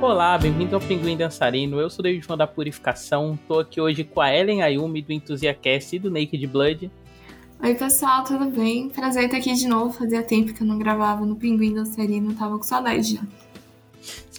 Olá, bem-vindo ao Pinguim Dançarino. Eu sou o David da Purificação. Tô aqui hoje com a Ellen Ayumi do Enthusiast e do Naked Blood. Oi, pessoal, tudo bem? Prazer estar aqui de novo. Fazia tempo que eu não gravava no Pinguim Dançarino, tava com saudade já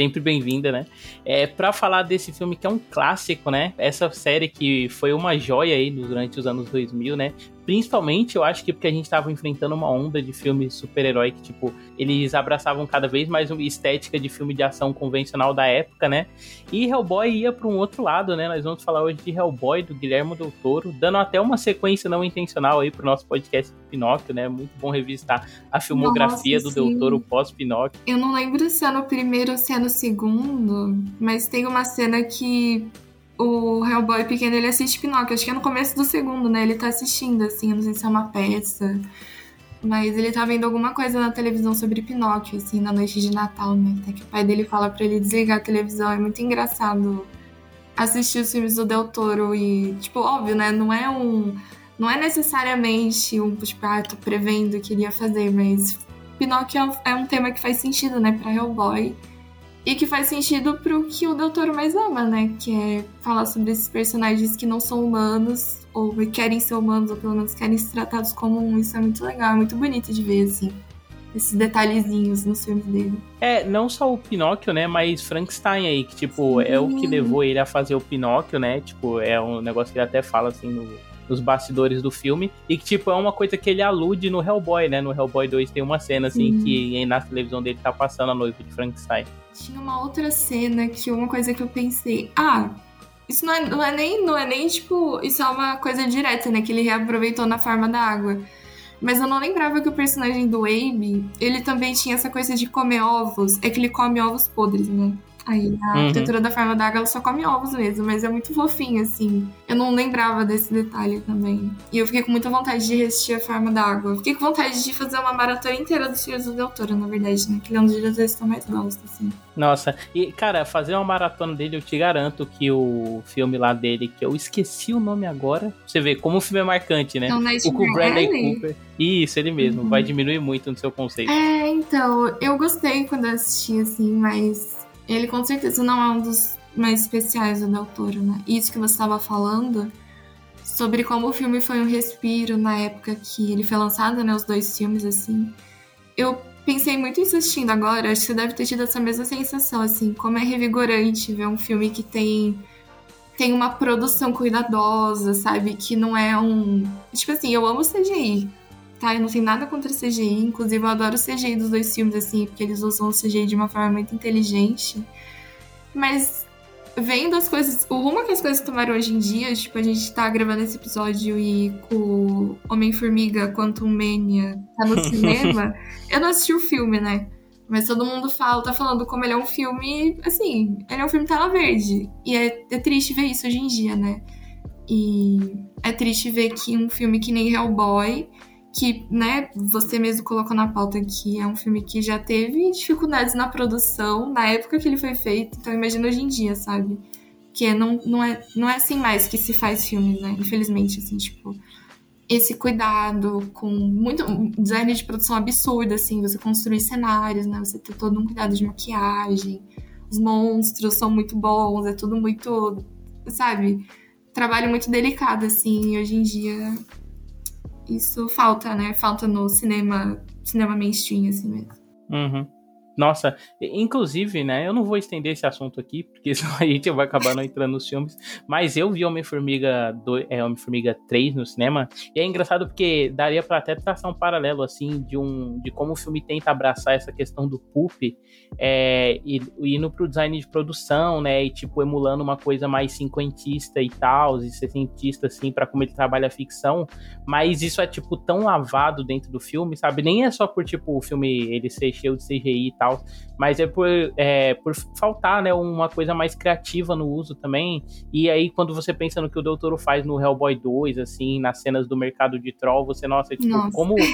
sempre bem-vinda, né? É, para falar desse filme que é um clássico, né? Essa série que foi uma joia aí durante os anos 2000, né? Principalmente, eu acho que porque a gente estava enfrentando uma onda de filmes super-herói que, tipo, eles abraçavam cada vez mais uma estética de filme de ação convencional da época, né? E Hellboy ia para um outro lado, né? Nós vamos falar hoje de Hellboy, do Guilherme Del Toro, dando até uma sequência não intencional aí pro nosso podcast Pinóquio, né? Muito bom revistar a filmografia Nossa, do sim. Del Toro pós-Pinóquio. Eu não lembro se é no primeiro ou se é no segundo, mas tem uma cena que o Hellboy pequeno ele assiste Pinóquio. Acho que é no começo do segundo, né? Ele tá assistindo, assim, não sei se é uma peça. Mas ele tá vendo alguma coisa na televisão sobre Pinóquio, assim, na noite de Natal, né? Até que o pai dele fala para ele desligar a televisão. É muito engraçado assistir os filmes do Del Toro e, tipo, óbvio, né? Não é um. Não é necessariamente um, tipo, ah, tô prevendo que ele ia fazer, mas Pinóquio é um tema que faz sentido, né, pra Hellboy. E que faz sentido pro que o doutor mais ama, né? Que é falar sobre esses personagens que não são humanos, ou querem ser humanos, ou pelo menos querem ser tratados como um. Isso é muito legal, é muito bonito de ver, assim. Esses detalhezinhos nos filmes dele. É, não só o Pinóquio, né? Mas Frankenstein aí, que, tipo, Sim. é o que levou ele a fazer o Pinóquio, né? Tipo, é um negócio que ele até fala, assim, no, nos bastidores do filme. E que, tipo, é uma coisa que ele alude no Hellboy, né? No Hellboy 2 tem uma cena, assim, Sim. que na televisão dele tá passando a noiva de Frankenstein. Tinha uma outra cena que uma coisa que eu pensei, ah, isso não é, não é nem, não é nem tipo, isso é uma coisa direta, né? Que ele reaproveitou na forma da água. Mas eu não lembrava que o personagem do Abe, ele também tinha essa coisa de comer ovos. É que ele come ovos podres, né? Aí a uhum. arquitetura da forma d'água ela só come ovos mesmo, mas é muito fofinho, assim. Eu não lembrava desse detalhe também. E eu fiquei com muita vontade de resistir a forma d'água. Fiquei com vontade de fazer uma maratona inteira dos filmes do Del Toro, na verdade, né? Que ele é um dos diretores que eu mais gosto, assim. Nossa, e cara, fazer uma maratona dele, eu te garanto que o filme lá dele, que eu esqueci o nome agora, você vê como o filme é marcante, né? Então, o com Bradley Cooper. Isso, ele mesmo, uhum. vai diminuir muito no seu conceito. É, então, eu gostei quando eu assisti, assim, mas ele com certeza não é um dos mais especiais do Del Toro, né? Isso que você estava falando sobre como o filme foi um respiro na época que ele foi lançado, né? Os dois filmes, assim. Eu pensei muito em assistindo agora, acho que você deve ter tido essa mesma sensação, assim, como é revigorante ver um filme que tem tem uma produção cuidadosa, sabe? Que não é um. Tipo assim, eu amo CGI, tá? Eu não tenho nada contra CGI, inclusive eu adoro o CGI dos dois filmes, assim, porque eles usam o CGI de uma forma muito inteligente. Mas vendo as coisas, o rumo que as coisas tomaram hoje em dia, tipo, a gente tá gravando esse episódio e com Homem-Formiga Quantum Mania tá no cinema, eu não assisti o filme, né? Mas todo mundo fala, tá falando como ele é um filme, assim, ele é um filme tela verde. E é, é triste ver isso hoje em dia, né? E é triste ver que um filme que nem Hellboy que, né, você mesmo colocou na pauta que é um filme que já teve dificuldades na produção na época que ele foi feito, então imagina hoje em dia, sabe? Que não, não, é, não é assim mais que se faz filme, né? Infelizmente, assim, tipo, esse cuidado com muito design de produção absurdo, assim, você construir cenários, né? Você ter todo um cuidado de maquiagem, os monstros são muito bons, é tudo muito, sabe? Trabalho muito delicado, assim, hoje em dia isso falta, né? Falta no cinema, cinema mainstream, assim mesmo. Uhum. Nossa, inclusive, né? Eu não vou estender esse assunto aqui, porque senão a gente vai acabar não entrando nos filmes. Mas eu vi Homem-Formiga é, Homem-Formiga 3 no cinema. E é engraçado porque daria para até traçar um paralelo, assim, de um de como o filme tenta abraçar essa questão do poop é, e indo pro design de produção, né? E tipo, emulando uma coisa mais cinquentista e tal, e cientista, assim, para como ele trabalha a ficção. Mas isso é, tipo, tão lavado dentro do filme, sabe? Nem é só por, tipo, o filme ele ser cheio de CGI e tal, mas é por, é, por faltar, né, uma coisa mais criativa no uso também. E aí, quando você pensa no que o Doutor faz no Hellboy 2, assim, nas cenas do mercado de troll, você, nossa, tipo, nossa. como.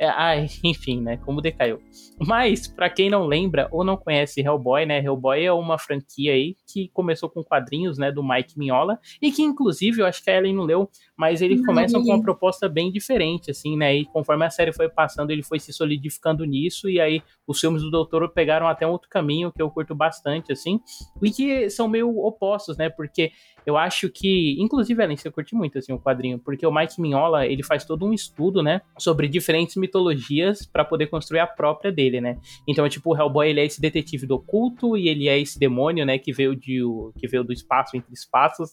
É, ai, enfim, né? Como decaiu. Mas, para quem não lembra ou não conhece Hellboy, né? Hellboy é uma franquia aí que começou com quadrinhos, né, do Mike Mignola, e que, inclusive, eu acho que a Ellen não leu, mas ele começa com uma proposta bem diferente, assim, né? E conforme a série foi passando, ele foi se solidificando nisso, e aí os filmes do Doutor pegaram até um outro caminho que eu curto bastante, assim, e que são meio opostos, né? Porque eu acho que, inclusive, Ellen, você curte muito assim o quadrinho, porque o Mike Mignola, ele faz todo um estudo, né, sobre diferentes mitologias para poder construir a própria dele, né? Então, é tipo, o Hellboy, ele é esse detetive do oculto e ele é esse demônio, né, que veio de que veio do espaço entre espaços.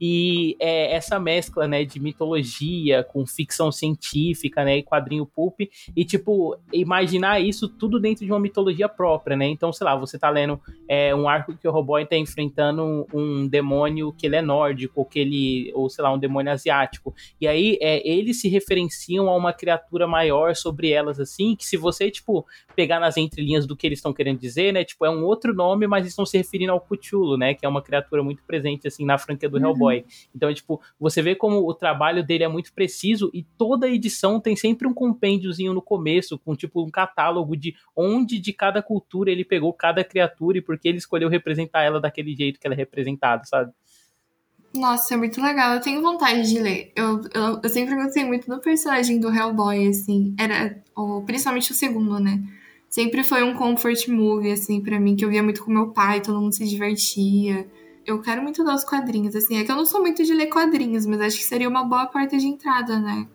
E é essa mescla, né, de mitologia com ficção científica, né, e quadrinho pulp e tipo, imaginar isso tudo dentro de uma mitologia própria, né? Então, sei lá, você tá lendo é, um arco que o Hellboy tá enfrentando um, um demônio que ele é nórdico, ou que ele, ou sei lá, um demônio asiático. E aí é, eles se referenciam a uma criatura maior sobre elas, assim, que se você, tipo, pegar nas entrelinhas do que eles estão querendo dizer, né, tipo, é um outro nome, mas estão se referindo ao Cthulhu, né, que é uma criatura muito presente, assim, na franquia do uhum. Hellboy. Então, tipo, você vê como o trabalho dele é muito preciso e toda edição tem sempre um compêndiozinho no começo, com, tipo, um catálogo de onde de cada cultura ele pegou cada criatura e por que ele escolheu representar ela daquele jeito que ela é representada, sabe? Nossa, é muito legal. Eu tenho vontade de ler. Eu, eu, eu sempre gostei muito do personagem do Hellboy, assim. Era, principalmente o segundo, né? Sempre foi um comfort movie, assim, para mim, que eu via muito com meu pai, todo mundo se divertia. Eu quero muito ler os quadrinhos, assim. É que eu não sou muito de ler quadrinhos, mas acho que seria uma boa porta de entrada, né?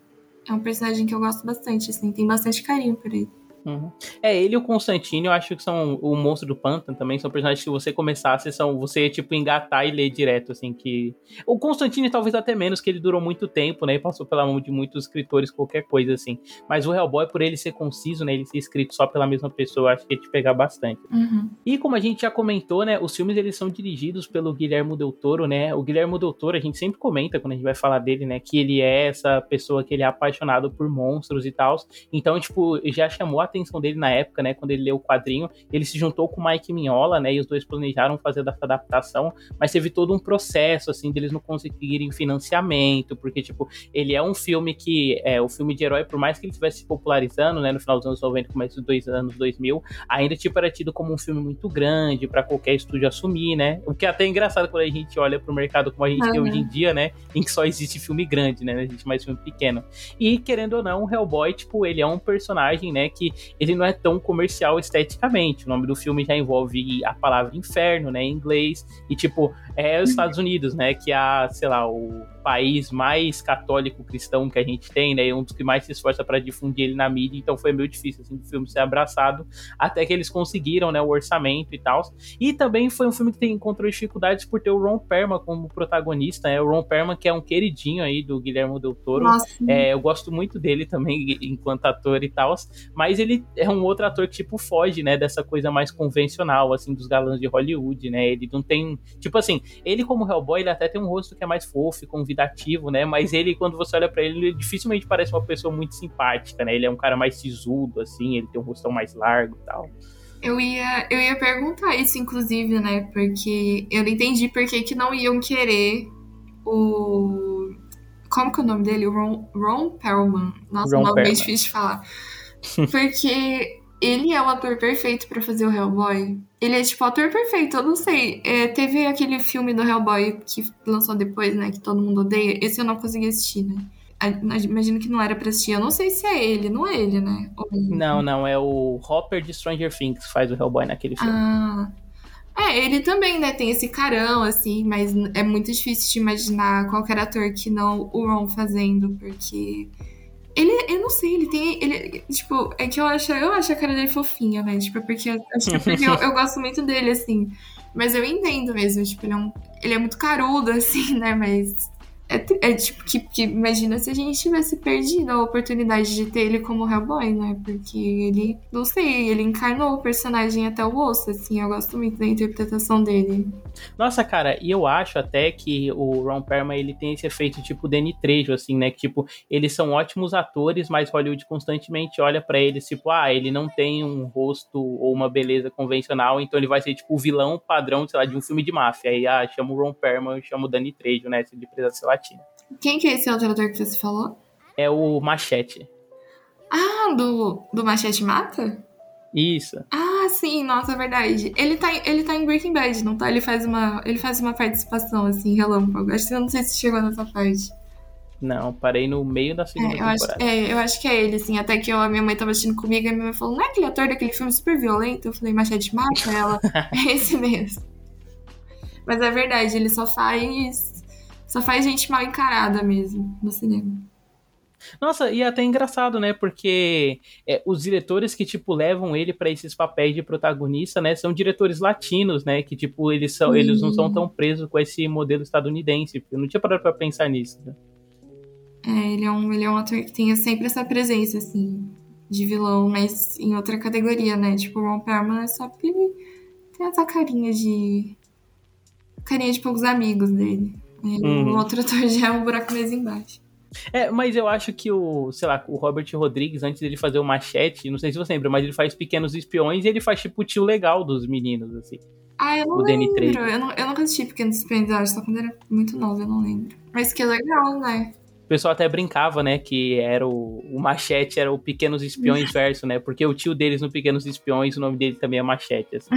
É um personagem que eu gosto bastante, assim, tem bastante carinho por ele. Uhum. É, ele e o Constantino, eu acho que são o Monstro do Pântano também, são personagens que você começasse, são você, tipo, engatar e ler direto, assim, que... O Constantino talvez até menos, que ele durou muito tempo, né, e passou pela mão de muitos escritores, qualquer coisa, assim. Mas o Hellboy, por ele ser conciso, né, ele ser escrito só pela mesma pessoa, eu acho que ia te pegar bastante. Uhum. E como a gente já comentou, né, os filmes, eles são dirigidos pelo Guilherme Del Toro, né, o Guilherme Del Toro, a gente sempre comenta, quando a gente vai falar dele, né, que ele é essa pessoa que ele é apaixonado por monstros e tal, então, tipo, já chamou a atenção dele na época, né, quando ele leu o quadrinho, ele se juntou com o Mike Mignola, né, e os dois planejaram fazer essa adaptação, mas teve todo um processo, assim, deles não conseguirem financiamento, porque, tipo, ele é um filme que, é, o filme de herói, por mais que ele estivesse se popularizando, né, no final dos anos 90, começo dos dois anos 2000, ainda, tipo, era tido como um filme muito grande para qualquer estúdio assumir, né, o que é até engraçado quando a gente olha pro mercado como a gente uhum. tem hoje em dia, né, em que só existe filme grande, né, existe mais filme pequeno. E, querendo ou não, o Hellboy, tipo, ele é um personagem, né, que ele não é tão comercial esteticamente. O nome do filme já envolve a palavra inferno, né, em inglês, e tipo, é os Estados Unidos, né, que é, sei lá, o país mais católico cristão que a gente tem, né? Um dos que mais se esforça para difundir ele na mídia, então foi meio difícil assim, o filme ser abraçado, até que eles conseguiram, né, o orçamento e tal. E também foi um filme que encontrou dificuldades por ter o Ron Perlman como protagonista, né? O Ron Perlman que é um queridinho aí do Guilherme Del Toro. É, eu gosto muito dele também enquanto ator e tal, mas ele é um outro ator que tipo foge, né, dessa coisa mais convencional assim dos galãs de Hollywood, né? Ele não tem, tipo assim, ele como Hellboy, ele até tem um rosto que é mais fofo, convidativo convidativo, né? Mas ele, quando você olha para ele, ele dificilmente parece uma pessoa muito simpática, né? Ele é um cara mais sisudo, assim, ele tem um rostão mais largo e tal. Eu ia, eu ia perguntar isso, inclusive, né? Porque eu não entendi por que, que não iam querer o. Como que é o nome dele? O Ron, Ron Perlman. Nossa, Ron nome bem difícil de falar. Porque ele é o ator perfeito para fazer o Hellboy. Ele é tipo o ator perfeito, eu não sei. É, teve aquele filme do Hellboy que lançou depois, né? Que todo mundo odeia. Esse eu não consegui assistir, né? Imagino que não era pra assistir. Eu não sei se é ele, não é ele, né? Ou... Não, não, é o Hopper de Stranger Things que faz o Hellboy naquele filme. Ah. É, ele também, né? Tem esse carão, assim, mas é muito difícil de imaginar qualquer ator que não o Ron fazendo, porque ele, eu não sei, ele tem. Ele, tipo, é que eu acho, eu acho a cara dele fofinha, né? Tipo, porque, porque eu, eu, gosto muito dele, assim. Mas eu entendo mesmo, tipo, ele é, um, ele é muito carudo, assim, né? Mas é, é, tipo, que, que, imagina se a gente tivesse perdido a oportunidade de ter ele como Hellboy, né? Porque ele, não sei, ele encarnou o personagem até o osso, assim, eu gosto muito da interpretação dele. Nossa, cara, e eu acho até que o Ron Perlman, ele tem esse efeito tipo Danny Trejo, assim, né? Que, tipo, eles são ótimos atores, mas Hollywood constantemente olha para eles, tipo, ah, ele não tem um rosto ou uma beleza convencional, então ele vai ser, tipo, o vilão padrão, sei lá, de um filme de máfia. Aí, ah, chama o Ron Perlman, chama o Danny Trejo, né? De presença, sei lá, latina. Quem que é esse outro ator que você falou? É o Machete. Ah, do, do Machete Mata? Isso. Ah, sim, nossa, é verdade. Ele tá, ele tá em Breaking Bad, não tá? Ele faz uma, ele faz uma participação, assim, relâmpago. Acho que eu não sei se chegou nessa parte. Não, parei no meio da segunda é, eu temporada. Acho, é, eu acho que é ele, assim. Até que eu, a minha mãe tava assistindo comigo e a minha mãe falou: não é aquele ator daquele filme super violento? Eu falei: Machete mata ela. é esse mesmo. Mas é verdade, ele só faz. Só faz gente mal encarada mesmo no cinema. Nossa, e é até engraçado, né? Porque é, os diretores que, tipo, levam ele para esses papéis de protagonista, né? São diretores latinos, né? Que, tipo, eles, são, eles não são tão presos com esse modelo estadunidense. Eu não tinha parado pra pensar nisso, né? É, ele é, um, ele é um ator que tem sempre essa presença, assim, de vilão, mas em outra categoria, né? Tipo, o Ron Perlman é só porque ele tem essa carinha de... carinha de poucos amigos dele. Uhum. O outro ator já é um buraco mais embaixo. É, mas eu acho que o, sei lá, o Robert Rodrigues, antes dele fazer o Machete, não sei se você lembra, mas ele faz Pequenos Espiões e ele faz tipo o tio legal dos meninos, assim. Ah, eu não o lembro. Eu, não, eu nunca assisti Pequenos Espiões, eu acho, só quando era muito nova, eu não lembro. Mas que legal, né? O pessoal até brincava, né, que era o, o Machete era o Pequenos Espiões verso, né? Porque o tio deles no Pequenos Espiões, o nome dele também é Machete. Assim.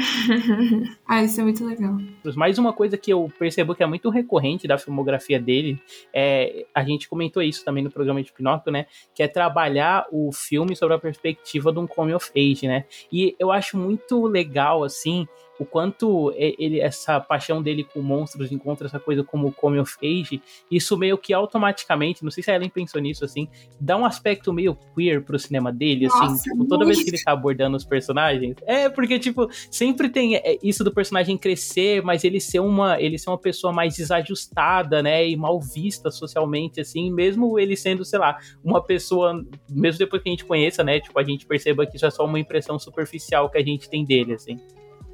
ah, isso é muito legal. Mais uma coisa que eu percebo que é muito recorrente da filmografia dele, é, a gente comentou isso também no programa de Pinóquio, né? Que é trabalhar o filme sobre a perspectiva de um come of age, né? E eu acho muito legal, assim, o quanto ele, essa paixão dele com monstros encontra essa coisa como come of age, isso meio que automaticamente, não sei se a Ellen pensou nisso, assim, dá um aspecto meio queer pro cinema dele, assim, Nossa, assim, tipo, toda vez que ele tá abordando os personagens. É, porque, tipo, sempre tem é, isso do personagem crescer, mas ele ser uma, ele ser uma pessoa mais desajustada, né, e mal vista socialmente, assim, mesmo ele sendo, sei lá, uma pessoa, mesmo depois que a gente conheça, né, tipo, a gente perceba que isso é só uma impressão superficial que a gente tem dele, assim.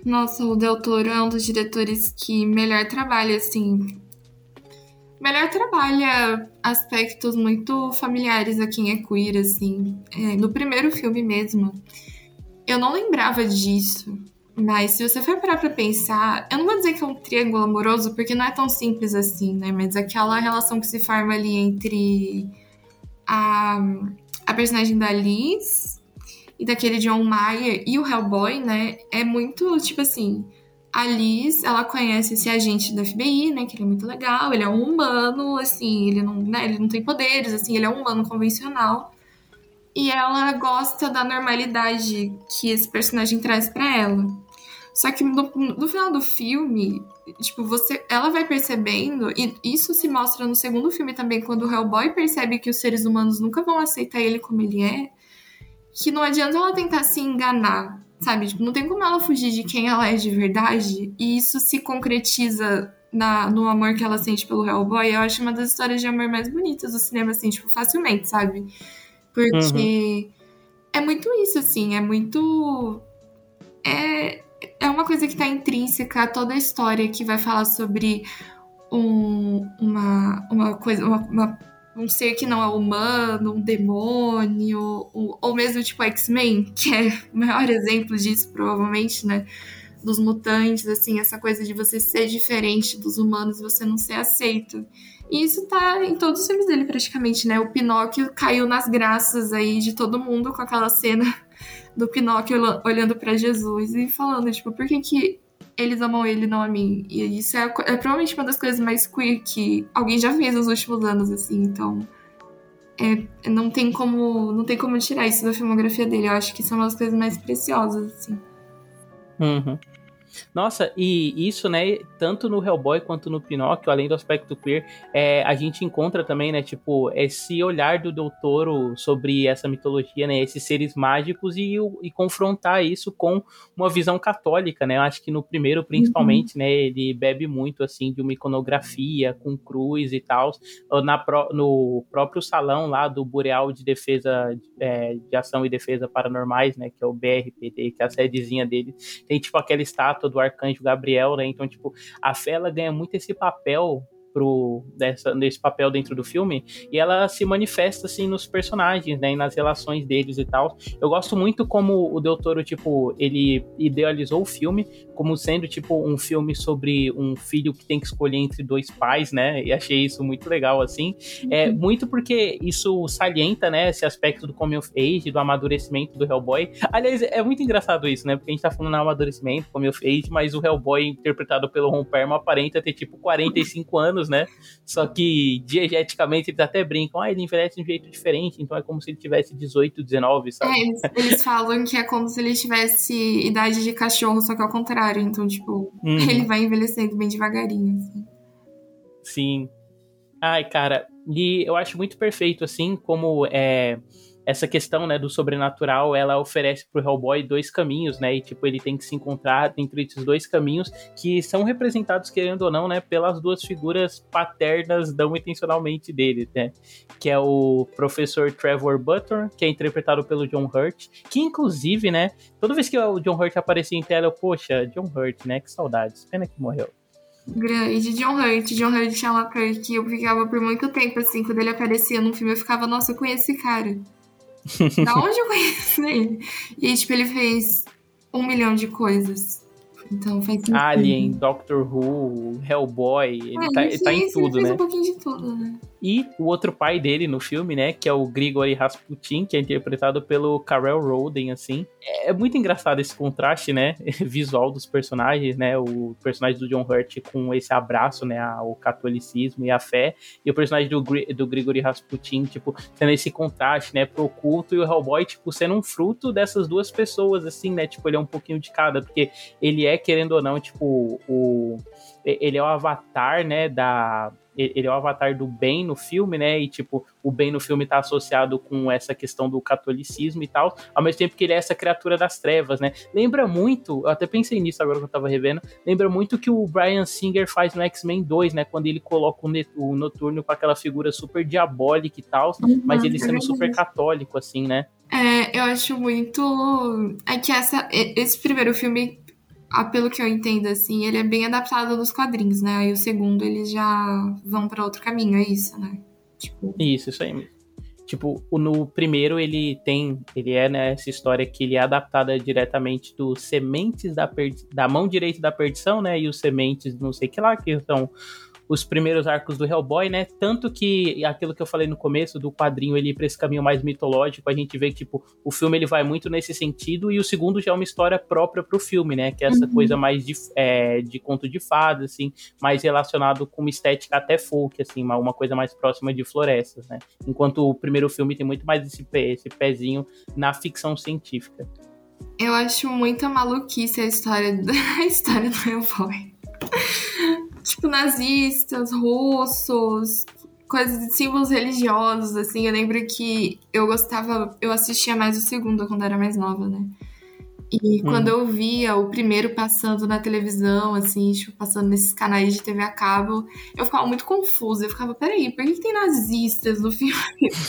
Nossa, o Del Toro é um dos diretores que melhor trabalha, assim. Melhor trabalha aspectos muito familiares a quem é queer, assim. É, no primeiro filme mesmo, eu não lembrava disso. Mas se você for parar pra pensar, eu não vou dizer que é um triângulo amoroso, porque não é tão simples assim, né? Mas aquela relação que se forma ali entre a, a personagem da Liz e daquele John Mayer e o Hellboy, né? É muito, tipo assim, a Liz, ela conhece esse agente da FBI, né? Que ele é muito legal, ele é um humano, assim, ele não, né, ele não tem poderes, assim, ele é um humano convencional. E ela gosta da normalidade que esse personagem traz para ela. Só que no, no, final do filme, tipo, você, ela vai percebendo, e isso se mostra no segundo filme também, quando o Hellboy percebe que os seres humanos nunca vão aceitar ele como ele é que não adianta ela tentar se enganar, sabe? Tipo, não tem como ela fugir de quem ela é de verdade. E isso se concretiza na, no amor que ela sente pelo Hellboy. Eu acho uma das histórias de amor mais bonitas do cinema, assim, tipo, facilmente, sabe? Porque uhum. é muito isso, assim, é muito. É, é uma coisa que tá intrínseca a toda a história que vai falar sobre um, uma, uma coisa, uma, uma um ser que não é humano, um demônio, ou, ou mesmo tipo X-Men, que é o maior exemplo disso, provavelmente, né? Dos mutantes, assim, essa coisa de você ser diferente dos humanos, você não ser aceito. E isso tá em todos os filmes dele, praticamente, né? O Pinóquio caiu nas graças aí de todo mundo com aquela cena do Pinóquio olhando para Jesus e falando, tipo, por que que eles amam ele, não a mim. E isso é, é, provavelmente uma das coisas mais queer que alguém já fez nos últimos anos, assim, então. É, não tem como não tem como tirar isso da filmografia dele. Eu acho que são as coisas mais preciosas, assim. Uhum. Nossa, e isso, né, tanto no Hellboy quanto no Pinóquio, além do aspecto queer, é, a gente encontra também, né, tipo, esse olhar do doutor sobre essa mitologia, né, esses seres mágicos e, e confrontar isso com uma visão católica, né, eu acho que no primeiro, principalmente, uhum. né, ele bebe muito, assim, de uma iconografia com cruz e tal, na, no próprio salão lá do Boreal de Defesa, é, de Ação e Defesa Paranormais, né, que é o BRPD, que é a sedezinha dele, tem, tipo, aquela estátua do arcanjo Gabriel, né? Então, tipo, a fé ela ganha muito esse papel pro, dessa, desse papel dentro do filme, e ela se manifesta, assim, nos personagens, né, e nas relações deles e tal. Eu gosto muito como o Del Toro, tipo, ele idealizou o filme como sendo, tipo, um filme sobre um filho que tem que escolher entre dois pais, né, e achei isso muito legal, assim. É, uhum. muito porque isso salienta, né, esse aspecto do coming of age, do amadurecimento do Hellboy. Aliás, é muito engraçado isso, né, porque a gente tá falando no amadurecimento, coming of age, mas o Hellboy, interpretado pelo Ron Perlman, aparenta ter, tipo, 45 anos, anos, né? Só que diegeticamente eles até brincam, ah, ele envelhece de um jeito diferente, então é como se ele tivesse 18, 19, sabe? É, eles, eles falam que é como se ele tivesse idade de cachorro, só que ao contrário. Então, tipo, uhum. ele vai envelhecendo bem devagarinho, assim. Sim. Ai, cara, e eu acho muito perfeito, assim, como é essa questão, né, do sobrenatural, ela oferece pro Hellboy dois caminhos, né, e tipo, ele tem que se encontrar entre esses dois caminhos que são representados, querendo ou não, né, pelas duas figuras paternas não intencionalmente dele, né, que é o professor Trevor Butler, que é interpretado pelo John Hurt, que inclusive, né, toda vez que o John Hurt aparecia em tela, eu, poxa, John Hurt, né, que saudades, pena que morreu grande. John Hurt. John Hurt uma que eu ficava por muito tempo, assim, quando ele aparecia num filme, eu ficava, nossa, eu conheço esse cara da onde eu conheço ele? E aí, tipo, ele fez um milhão de coisas. Então faz sentido. Alien, Doctor Who, Hellboy, ele, é, tá, ele tá em tudo, ele né? um pouquinho de tudo, né? E o outro pai dele no filme, né, que é o Grigory Rasputin, que é interpretado pelo Karel Roden, assim. É, é muito engraçado esse contraste, né, visual dos personagens, né, o personagem do John Hurt com esse abraço, né, ao catolicismo e à fé, e o personagem do, do Grigory Rasputin, tipo, tendo esse contraste, né, pro culto, e o Hellboy, tipo, sendo um fruto dessas duas pessoas, assim, né, tipo, ele é um pouquinho de cada, porque ele é, querendo ou não, tipo, o... Ele é o avatar, né, da ele é o avatar do bem no filme, né? E, tipo, o bem no filme tá associado com essa questão do catolicismo e tal, ao mesmo tempo que ele é essa criatura das trevas, né? Lembra muito, eu até pensei nisso agora que eu tava revendo, lembra muito que o Brian Singer faz no X-Men 2, né? Quando ele coloca o, o Noturno com aquela figura super diabólica e tal, uhum, mas ele sendo super católico, assim, né? É, eu acho muito. É que essa, esse primeiro filme pelo que eu entendo, assim, ele é bem adaptado dos quadrinhos, né? Aí o segundo eles já vão para outro caminho, é isso, né? Tipo... Isso, isso aí. Tipo, no primeiro ele tem, ele é né, história que ele é adaptada diretamente dos sementes da, da mão direita da perdição, né? E os sementes, não sei que lá, que são os primeiros arcos do Hellboy, né? Tanto que aquilo que eu falei no começo do quadrinho ele ir para esse caminho mais mitológico, a gente vê que tipo, o filme ele vai muito nesse sentido e o segundo já é uma história própria pro filme, né? Que é essa uhum. coisa mais de, é, de conto de fadas, assim, mais relacionado com uma estética até folk, assim, uma, uma coisa mais próxima de florestas, né? Enquanto o primeiro filme tem muito mais esse, pé, esse pezinho na ficção científica. Eu acho muita maluquice a história, a história do Hellboy tipo, nazistas, russos, coisas de símbolos religiosos, assim. Eu lembro que eu gostava, eu assistia mais o segundo quando era mais nova, né? E hum. quando eu via o primeiro passando na televisão, assim, tipo, passando nesses canais de TV a cabo, eu ficava muito confusa. Eu ficava, peraí, por que, tem nazistas no filme?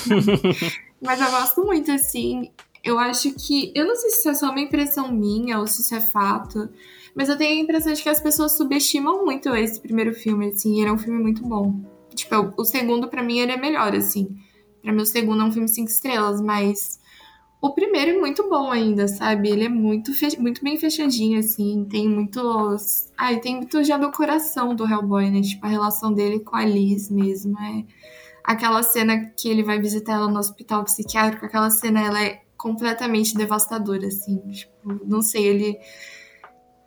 Mas eu gosto muito, assim. Eu acho que. Eu não sei se isso é só uma impressão minha ou se isso é fato. Mas eu tenho a impressão de que as pessoas subestimam muito esse primeiro filme, assim. É um filme muito bom. Tipo, o segundo, para mim, ele é melhor, assim. Pra mim, o segundo é um filme cinco estrelas, mas... O primeiro é muito bom ainda, sabe? Ele é muito, muito bem fechadinho, assim. Tem muitos... Ai, tem muito já do coração do Hellboy, né? Tipo, a relação dele com a Liz mesmo. É... Aquela cena que ele vai visitar ela no hospital psiquiátrico, aquela cena, ela é completamente devastadora, assim. Tipo, não sei, ele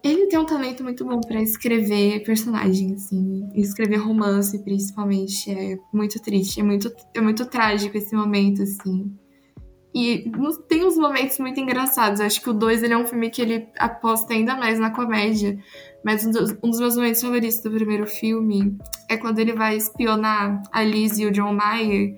ele tem um talento muito bom para escrever personagem, assim, escrever romance, principalmente. É muito triste, é muito, é muito trágico esse momento, assim. E tem uns momentos muito engraçados. Acho que o 2 ele é um filme que ele aposta ainda mais na comédia. Mas um dos, um dos, meus momentos favoritos do primeiro filme é quando ele vai espionar a Liz e o John Mayer.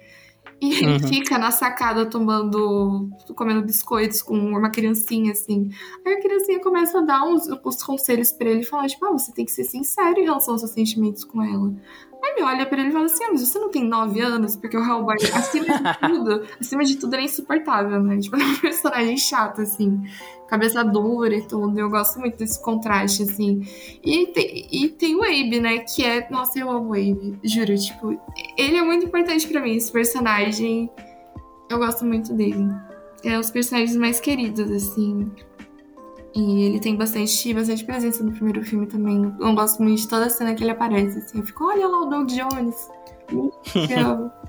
E ele uhum. fica na sacada tomando. comendo biscoitos com uma criancinha, assim. Aí a criancinha começa a dar uns, os conselhos pra ele e fala, tipo, ah, você tem que ser sincero em relação aos seus sentimentos com ela. Aí ele olha pra ele e fala assim: ah, mas você não tem nove anos? Porque o Hellboy, acima de tudo, acima de tudo, ele é insuportável, né? Tipo, é um personagem chato, assim. Cabeça dura e tudo. Eu gosto muito desse contraste, assim. E tem, e tem o Abe, né? Que é. Nossa, eu amo o Abe. Juro, tipo, ele é muito importante para mim, esse personagem. Eu gosto muito dele. É um dos personagens mais queridos, assim. E ele tem bastante, bastante presença no primeiro filme também. Eu gosto muito de toda a cena que ele aparece, assim. Eu fico, olha lá o Doug Jones.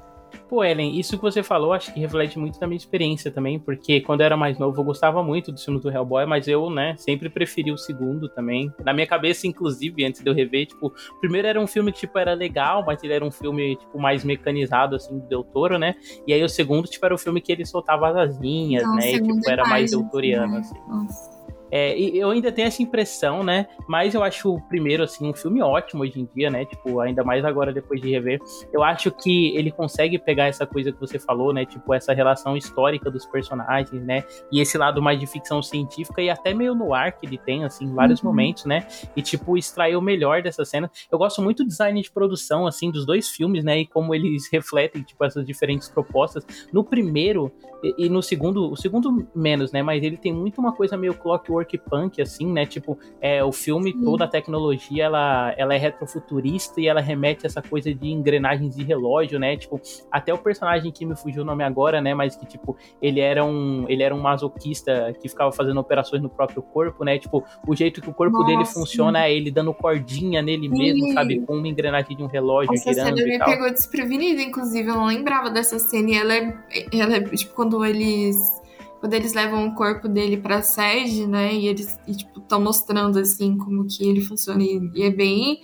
Pô, Ellen, isso que você falou, acho que reflete muito da minha experiência também, porque quando eu era mais novo eu gostava muito do filme do Hellboy, mas eu, né, sempre preferi o segundo também. Na minha cabeça, inclusive, antes de eu rever, tipo, o primeiro era um filme que, tipo, era legal, mas ele era um filme, tipo, mais mecanizado, assim, do Del Toro, né? E aí o segundo, tipo, era o filme que ele soltava as asinhas, né? E, tipo, era mais doutoriano, né? assim. Nossa. É, eu ainda tenho essa impressão, né? Mas eu acho o primeiro, assim, um filme ótimo hoje em dia, né? Tipo, ainda mais agora depois de rever. Eu acho que ele consegue pegar essa coisa que você falou, né? Tipo, essa relação histórica dos personagens, né? E esse lado mais de ficção científica e até meio no ar que ele tem, assim, em vários uhum. momentos, né? E, tipo, extrair o melhor dessa cena. Eu gosto muito do design de produção, assim, dos dois filmes, né? E como eles refletem, tipo, essas diferentes propostas. No primeiro e, e no segundo, o segundo menos, né? Mas ele tem muito uma coisa meio clockwork punk, assim, né? Tipo, é, o filme, toda a tecnologia, ela, ela é retrofuturista e ela remete a essa coisa de engrenagens de relógio, né? Tipo, até o personagem que me fugiu o nome agora, né? Mas que, tipo, ele era um, ele era um masoquista que ficava fazendo operações no próprio corpo, né? Tipo, o jeito que o corpo Nossa. dele funciona é ele dando cordinha nele Sim. mesmo, sabe? Com uma engrenagem de um relógio Essa girando cena me pegou desprevenida, inclusive, eu não lembrava dessa cena. E ela é, ela é tipo, quando eles quando eles levam o corpo dele pra sede, né? E eles, tipo, estão mostrando, assim, como que ele funciona. E, e, é bem...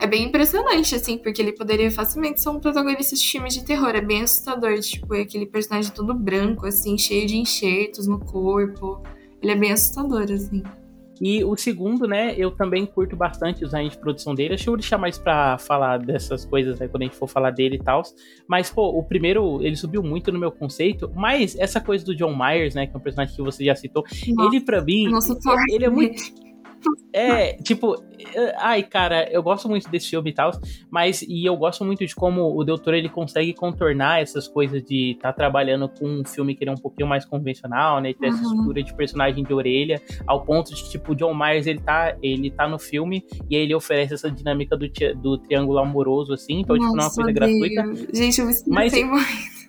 É bem impressionante, assim, porque ele poderia facilmente ser um protagonista de filme de terror. É bem assustador, tipo, é aquele personagem todo branco, assim, cheio de enxertos no corpo. Ele é bem assustador, assim. E o segundo, né, eu também curto bastante o design de produção dele. Deixa eu deixar mais pra falar dessas coisas, né, quando a gente for falar dele e tal. Mas, pô, o primeiro, ele subiu muito no meu conceito. Mas essa coisa do John Myers, né, que é um personagem que você já citou, Nossa, ele pra mim, ele é muito é, tipo, eh, ai, cara, eu gosto muito desse filme e tal, mas e eu gosto muito de como o Doutor ele consegue contornar essas coisas de estar tá trabalhando com um filme que ele é um pouquinho mais convencional, né? Ter uhum. essa estrutura de personagem de orelha, ao ponto de, tipo, o John Myers ele tá, ele tá no filme e aí ele oferece essa dinâmica do, do triângulo amoroso, assim, então, Nossa, tipo, não é uma coisa gratuita. Gente, eu me mas, muito.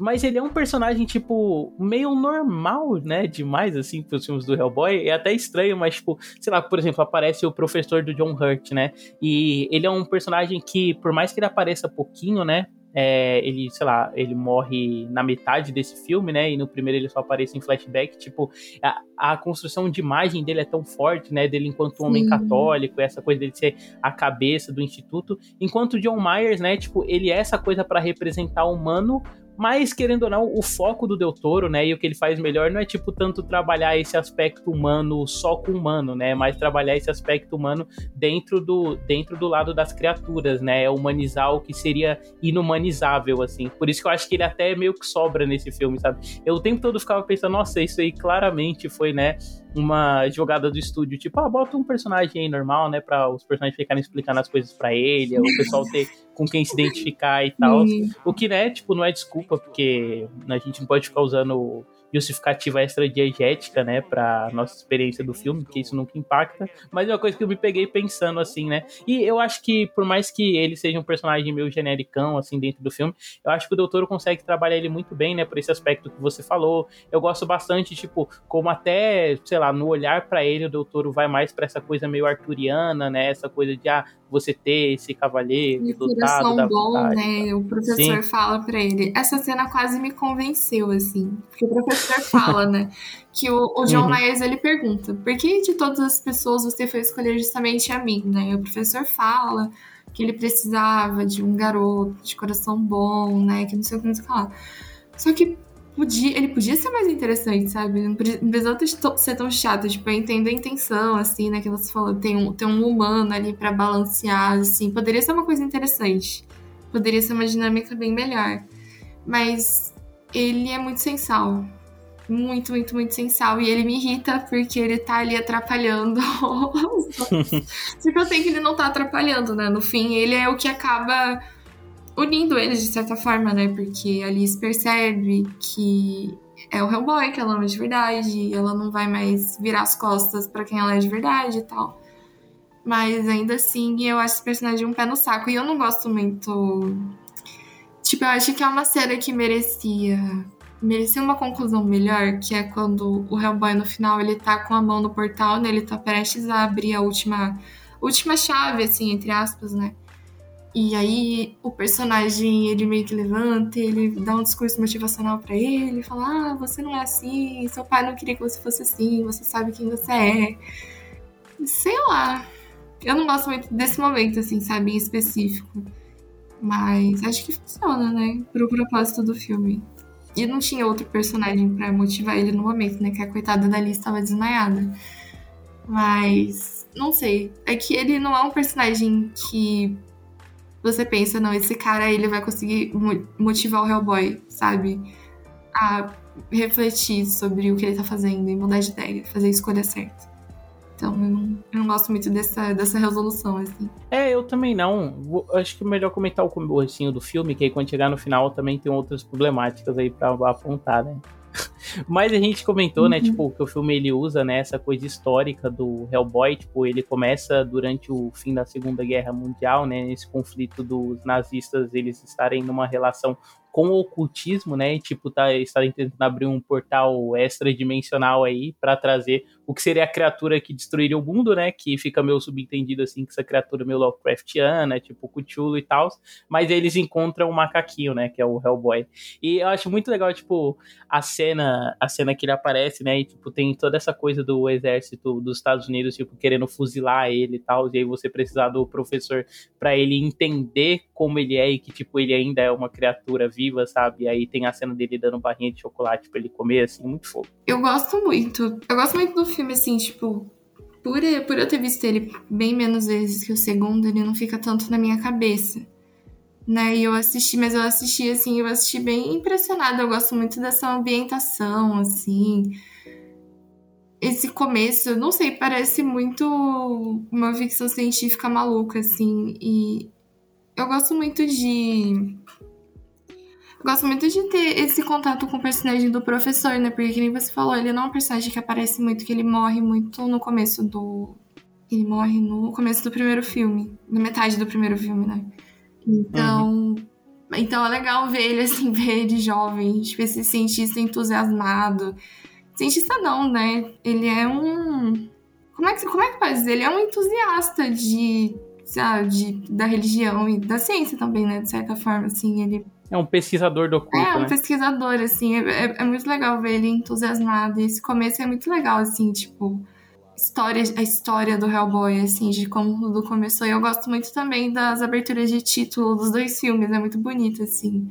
Mas ele é um personagem, tipo, meio normal, né? Demais, assim, pros filmes do Hellboy. É até estranho, mas, tipo, sei lá, por exemplo, aparece o professor do John Hurt, né? E ele é um personagem que, por mais que ele apareça pouquinho, né? É, ele, sei lá, ele morre na metade desse filme, né? E no primeiro ele só aparece em flashback. Tipo, a, a construção de imagem dele é tão forte, né? Dele enquanto homem Sim. católico, essa coisa dele ser a cabeça do instituto. Enquanto o John Myers, né? Tipo, ele é essa coisa para representar o humano, mas, querendo ou não, o foco do Del Toro, né, e o que ele faz melhor não é, tipo, tanto trabalhar esse aspecto humano só com humano, né, mas trabalhar esse aspecto humano dentro do, dentro do lado das criaturas, né, é humanizar o que seria inumanizável, assim. Por isso que eu acho que ele até meio que sobra nesse filme, sabe? Eu o tempo todo ficava pensando, nossa, isso aí claramente foi, né, uma jogada do estúdio, tipo, ah, bota um personagem aí normal, né, para os personagens ficarem explicando as coisas para ele, o pessoal ter com quem se identificar e tal. O que, né, tipo, não é desculpa, porque a gente não pode ficar usando justificativa extra-diegética, né, pra nossa experiência do filme, porque isso nunca impacta, mas é uma coisa que eu me peguei pensando, assim, né, e eu acho que, por mais que ele seja um personagem meio genericão, assim, dentro do filme, eu acho que o Doutor consegue trabalhar ele muito bem, né, por esse aspecto que você falou, eu gosto bastante, tipo, como até, sei lá, no olhar para ele, o Doutor vai mais para essa coisa meio arturiana, né, essa coisa de, ah, você ter esse cavaleiro e dotado da bom, vontade, né? O professor Sim. fala para ele. Essa cena quase me convenceu, assim. Porque o professor fala, né? Que o, o John uhum. Myers, ele pergunta, por que de todas as pessoas você foi escolher justamente a mim, né? E o professor fala que ele precisava de um garoto de coração bom, né? Que não sei o que, não sei o que lá. Só que podia, ele podia ser mais interessante, sabe? Não, precisava ser tão chato. Tipo, eu entendo a intenção, assim, né? Que você falou, tem um, tem um humano ali para balancear, assim. Poderia ser uma coisa interessante. Poderia ser uma dinâmica bem melhor. Mas ele é muito sensal. Muito, muito, muito sensal. E ele me irrita porque ele tá ali atrapalhando. tipo, eu sei que ele não tá atrapalhando, né? No fim, ele é o que acaba unindo eles de certa forma, né? Porque a Alice percebe que é o Hellboy que ela ama de verdade, ela não vai mais virar as costas para quem ela é de verdade e tal. Mas ainda assim, eu acho esse personagem um pé no saco. E eu não gosto muito. Tipo, eu acho que é uma cena que merecia. Merecia uma conclusão melhor, que é quando o Hellboy no final ele tá com a mão no portal, né? Ele tá prestes a abrir a última. Última chave, assim, entre aspas, né? E aí o personagem, ele meio que levanta, ele dá um discurso motivacional para ele, fala: "Ah, você não é assim, seu pai não queria que você fosse assim, você sabe quem você é". Sei lá. Eu não gosto muito desse momento assim, sabe, em específico. Mas acho que funciona, né, pro propósito do filme. E não tinha outro personagem para motivar ele no momento, né, que a coitada da Liz estava desmaiada. Mas não sei, é que ele não é um personagem que você pensa, não, esse cara ele vai conseguir motivar o Hellboy, sabe? A refletir sobre o que ele tá fazendo e mudar de ideia, fazer a escolha certa. Então, eu não, eu não, gosto muito dessa, dessa resolução, assim. É, eu também não. Vou, acho que é melhor comentar o comecinho do filme, que aí quando chegar no final também tem outras problemáticas aí pra apontar, né? Mas a gente comentou, né, uhum. né, tipo, que o filme ele usa, né, essa coisa histórica do Hellboy, tipo, ele começa durante o fim da Segunda Guerra Mundial, né, nesse conflito dos nazistas eles estarem numa relação com o ocultismo, né? E, tipo, tá, está tentando abrir um portal extradimensional aí para trazer o que seria a criatura que destruiria o mundo, né? Que fica meio subentendido assim, que essa criatura meio Lovecraftiana, tipo Cthulhu e tal. Mas eles encontram o macaquinho, né? Que é o Hellboy. E eu acho muito legal, tipo, a cena, a cena que ele aparece, né? E, tipo, tem toda essa coisa do exército dos Estados Unidos, tipo, querendo fuzilar ele e tal. E aí você precisar do professor para ele entender como ele é e que, tipo, ele ainda é uma criatura viva, sabe? E aí tem a cena dele dando barrinha de chocolate pra ele comer, assim, muito fofo. Eu gosto muito. Eu gosto muito do filme, assim, tipo, por, por eu ter visto ele bem menos vezes que o segundo, ele não fica tanto na minha cabeça. Né, e eu assisti, mas eu assisti assim, eu assisti bem impressionada. Eu gosto muito dessa ambientação, assim. Esse começo, não sei, parece muito uma ficção científica maluca, assim. E eu gosto muito de gosto muito de ter esse contato com o personagem do professor, né? Porque, como você falou, ele não é um personagem que aparece muito, que ele morre muito no começo do. Ele morre no começo do primeiro filme, na metade do primeiro filme, né? Então. Uhum. Então é legal ver ele assim, ver ele jovem, tipo, esse cientista entusiasmado. Cientista não, né? Ele é um. Como é que, como é que pode? Ele é um entusiasta de, sabe, de, da religião e da ciência também, né? De certa forma, assim, ele é um pesquisador do oculto, É, um né? pesquisador, assim. É, é, é, muito legal ver ele entusiasmado. E esse começo é muito legal, assim, tipo... História, a história do Hellboy, assim, de como tudo começou. E eu gosto muito também das aberturas de título dos dois filmes. É muito bonito, assim.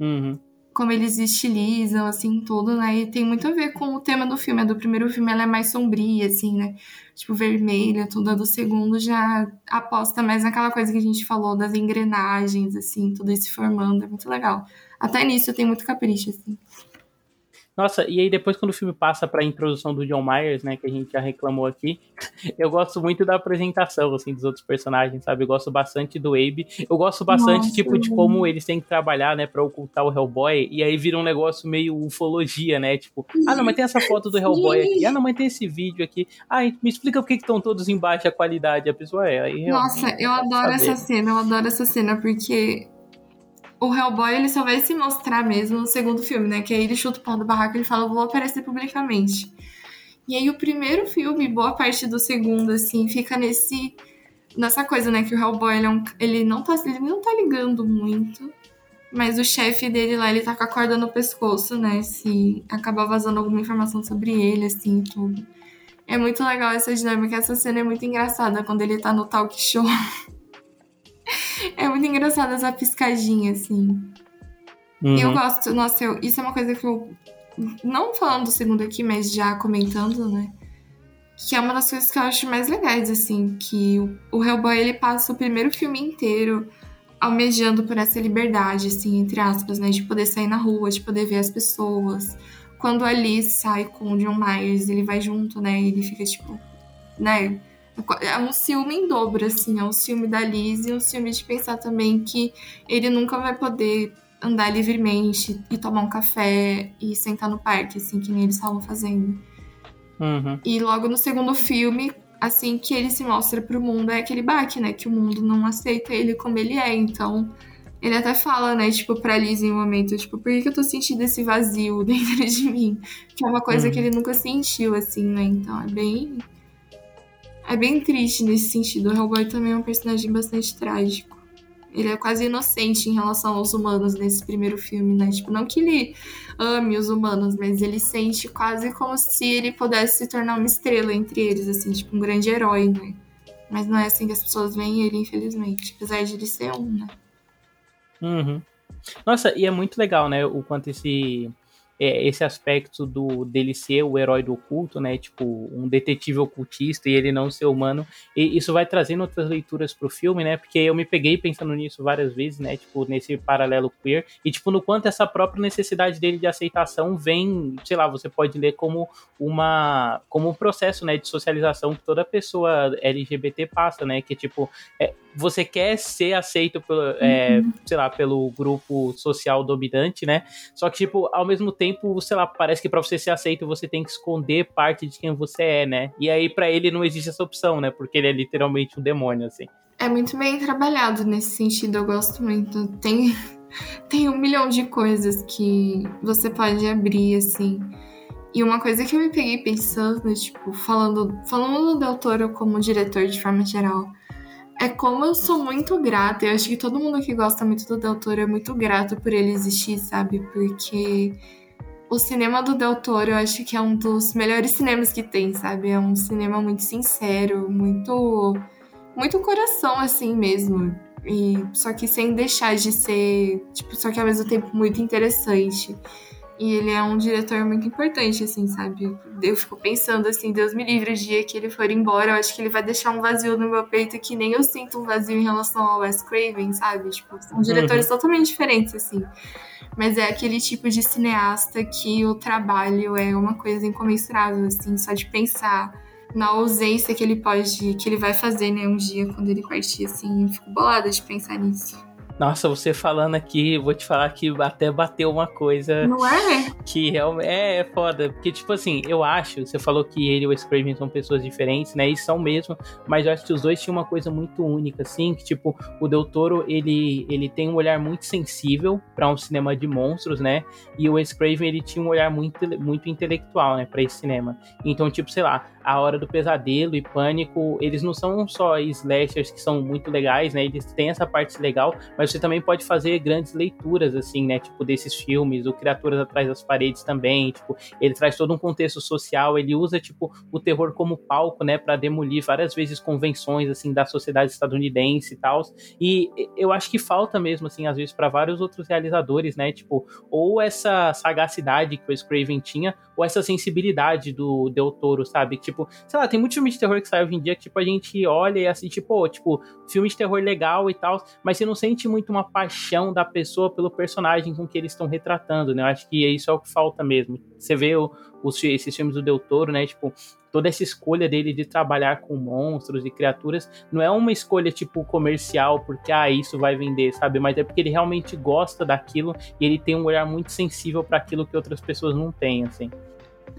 Uhum como eles estilizam, assim, tudo, né? E tem muito a ver com o tema do filme. A do primeiro filme ela é mais sombria, assim, né? Tipo, vermelha, tudo. A do segundo já aposta mais naquela coisa que a gente falou das engrenagens, assim, tudo isso formando. É muito legal. Até nisso tem muito capricho, assim. Nossa, e aí depois quando o filme passa para a introdução do John Myers, né, que a gente já reclamou aqui, eu gosto muito da apresentação, assim, dos outros personagens, sabe? Eu gosto bastante do Abe. Eu gosto bastante, Nossa, tipo, de como eles têm que trabalhar, né, para ocultar o Hellboy, e aí vira um negócio meio ufologia, né? Tipo, ah, não, mas tem essa foto do Hellboy aqui. Ah, não, mas tem esse vídeo aqui. Ah, me explica por que estão todos em baixa qualidade. A pessoa é. Aí, Nossa, eu adoro saber. essa cena, eu adoro essa cena, porque o Hellboy ele só vai se mostrar mesmo no segundo filme, né? Que aí ele chuta o pau do barraco e ele fala, vou aparecer publicamente. E aí o primeiro filme, boa parte do segundo, assim, fica nesse nessa coisa, né? Que o Hellboy ele, é um, ele não tá ele não tá ligando muito. Mas o chefe dele lá, ele tá com a corda no pescoço, né? Se acabar vazando alguma informação sobre ele, assim, tudo. É muito legal essa dinâmica. Essa cena é muito engraçada quando ele tá no talk show. é muito engraçada essa piscadinha, assim. Uhum. Eu gosto, nossa, eu, isso é uma coisa que eu. Não falando do segundo aqui, mas já comentando, né? Que é uma das coisas que eu acho mais legais, assim. Que o, o Hellboy ele passa o primeiro filme inteiro almejando por essa liberdade, assim, entre aspas, né? De poder sair na rua, de poder ver as pessoas. Quando a Liz sai com o John Myers, ele vai junto, né? E ele fica tipo, né? É um ciúme em dobro, assim. É um ciúme da Liz e um ciúme de pensar também que ele nunca vai poder andar livremente e tomar um café e sentar no parque, assim, que nem eles estavam fazendo. Uhum. E logo no segundo filme, assim que ele se mostra pro mundo, é aquele baque, né? Que o mundo não aceita ele como ele é. Então, ele até fala, né, tipo, pra Liz em um momento, tipo, por que, que eu tô sentindo esse vazio dentro de mim? Que é uma coisa uhum. que ele nunca sentiu, assim, né? Então, é bem é bem triste nesse sentido. O Hellboy também é um personagem bastante trágico. Ele é quase inocente em relação aos humanos nesse primeiro filme, né? Tipo, não que ele ame os humanos, mas ele sente quase como se ele pudesse se tornar uma estrela entre eles, assim, tipo, um grande herói, né? Mas não é assim que as pessoas veem ele, infelizmente. Apesar de ele ser um, né? Uhum. Nossa, e é muito legal, né? O quanto esse é, esse aspecto do dele ser o herói do oculto, né? Tipo, um detetive ocultista e ele não ser humano. E isso vai trazendo outras leituras pro filme, né? Porque eu me peguei pensando nisso várias vezes, né? Tipo, nesse paralelo queer. E, tipo, no quanto essa própria necessidade dele de aceitação vem, sei lá, você pode ler como uma. como um processo, né? De socialização que toda pessoa LGBT passa, né? Que, tipo, é, você quer ser aceito pelo, é, uhum. sei lá, pelo grupo social dominante, né? Só que, tipo, ao mesmo tempo, sei lá, parece que para você ser aceito, você tem que esconder parte de quem você é, né? E aí, para ele, não existe essa opção, né? Porque ele é literalmente um demônio, assim. É muito bem trabalhado nesse sentido, eu gosto muito. Tem, tem um milhão de coisas que você pode abrir, assim. E uma coisa que eu me peguei pensando, tipo, falando, falando do Del Toro como diretor de forma geral, é como eu sou muito grata. Eu acho que todo mundo que gosta muito do Del Toro é muito grato por ele existir, sabe? Porque o cinema do Del Toro eu acho que é um dos melhores cinemas que tem, sabe? É um cinema muito sincero, muito muito coração assim mesmo. E só que sem deixar de ser, tipo, só que ao mesmo tempo muito interessante. E ele é um diretor muito importante, assim, sabe? Eu fico pensando assim, Deus me livre o dia que ele for embora, eu acho que ele vai deixar um vazio no meu peito que nem eu sinto um vazio em relação ao Wes Craven, sabe? Tipo, são uhum. diretores uhum. totalmente diferentes, assim. Mas é aquele tipo de cineasta que o trabalho é uma coisa incomensurável, assim, só de pensar na ausência que ele pode, que ele vai fazer, né, um dia quando ele partir, assim, eu fico bolada de pensar nisso. Nossa, você falando aqui, vou te falar que até bateu uma coisa. Não é? Que realmente é, é foda. Porque, tipo assim, eu acho, você falou que ele e o Wes Craven são pessoas diferentes, né? E são mesmo, mas eu acho que os dois tinham uma coisa muito única, assim, que, tipo, o Del Toro, ele, ele tem um olhar muito sensível para um cinema de monstros, né? E o Wes Craven, ele tinha um olhar muito, muito intelectual, né, para esse cinema. Então, tipo, sei lá, A Hora do Pesadelo e Pânico, eles não são só slashers que são muito legais, né? Eles têm essa parte legal, mas você também pode fazer grandes leituras, assim, né? Tipo, desses filmes, o Criaturas Atrás das Paredes também, tipo, ele traz todo um contexto social, ele usa, tipo, o terror como palco, né, para demolir várias vezes convenções, assim, da sociedade estadunidense e tal. E eu acho que falta mesmo, assim, às vezes, para vários outros realizadores, né, tipo, ou essa sagacidade que o Craven tinha, ou essa sensibilidade do Del Toro, sabe? Tipo, sei lá, tem muito filme de terror que sai hoje em dia que, tipo, a gente olha e assim, tipo, tipo, filme de terror legal e tal, mas você não sente muito uma paixão da pessoa pelo personagem com que eles estão retratando, né? Eu acho que isso é o que falta mesmo. Você vê o, os, esses filmes do Del Toro, né? Tipo, toda essa escolha dele de trabalhar com monstros e criaturas não é uma escolha tipo comercial porque ah isso vai vender sabe mas é porque ele realmente gosta daquilo e ele tem um olhar muito sensível para aquilo que outras pessoas não têm assim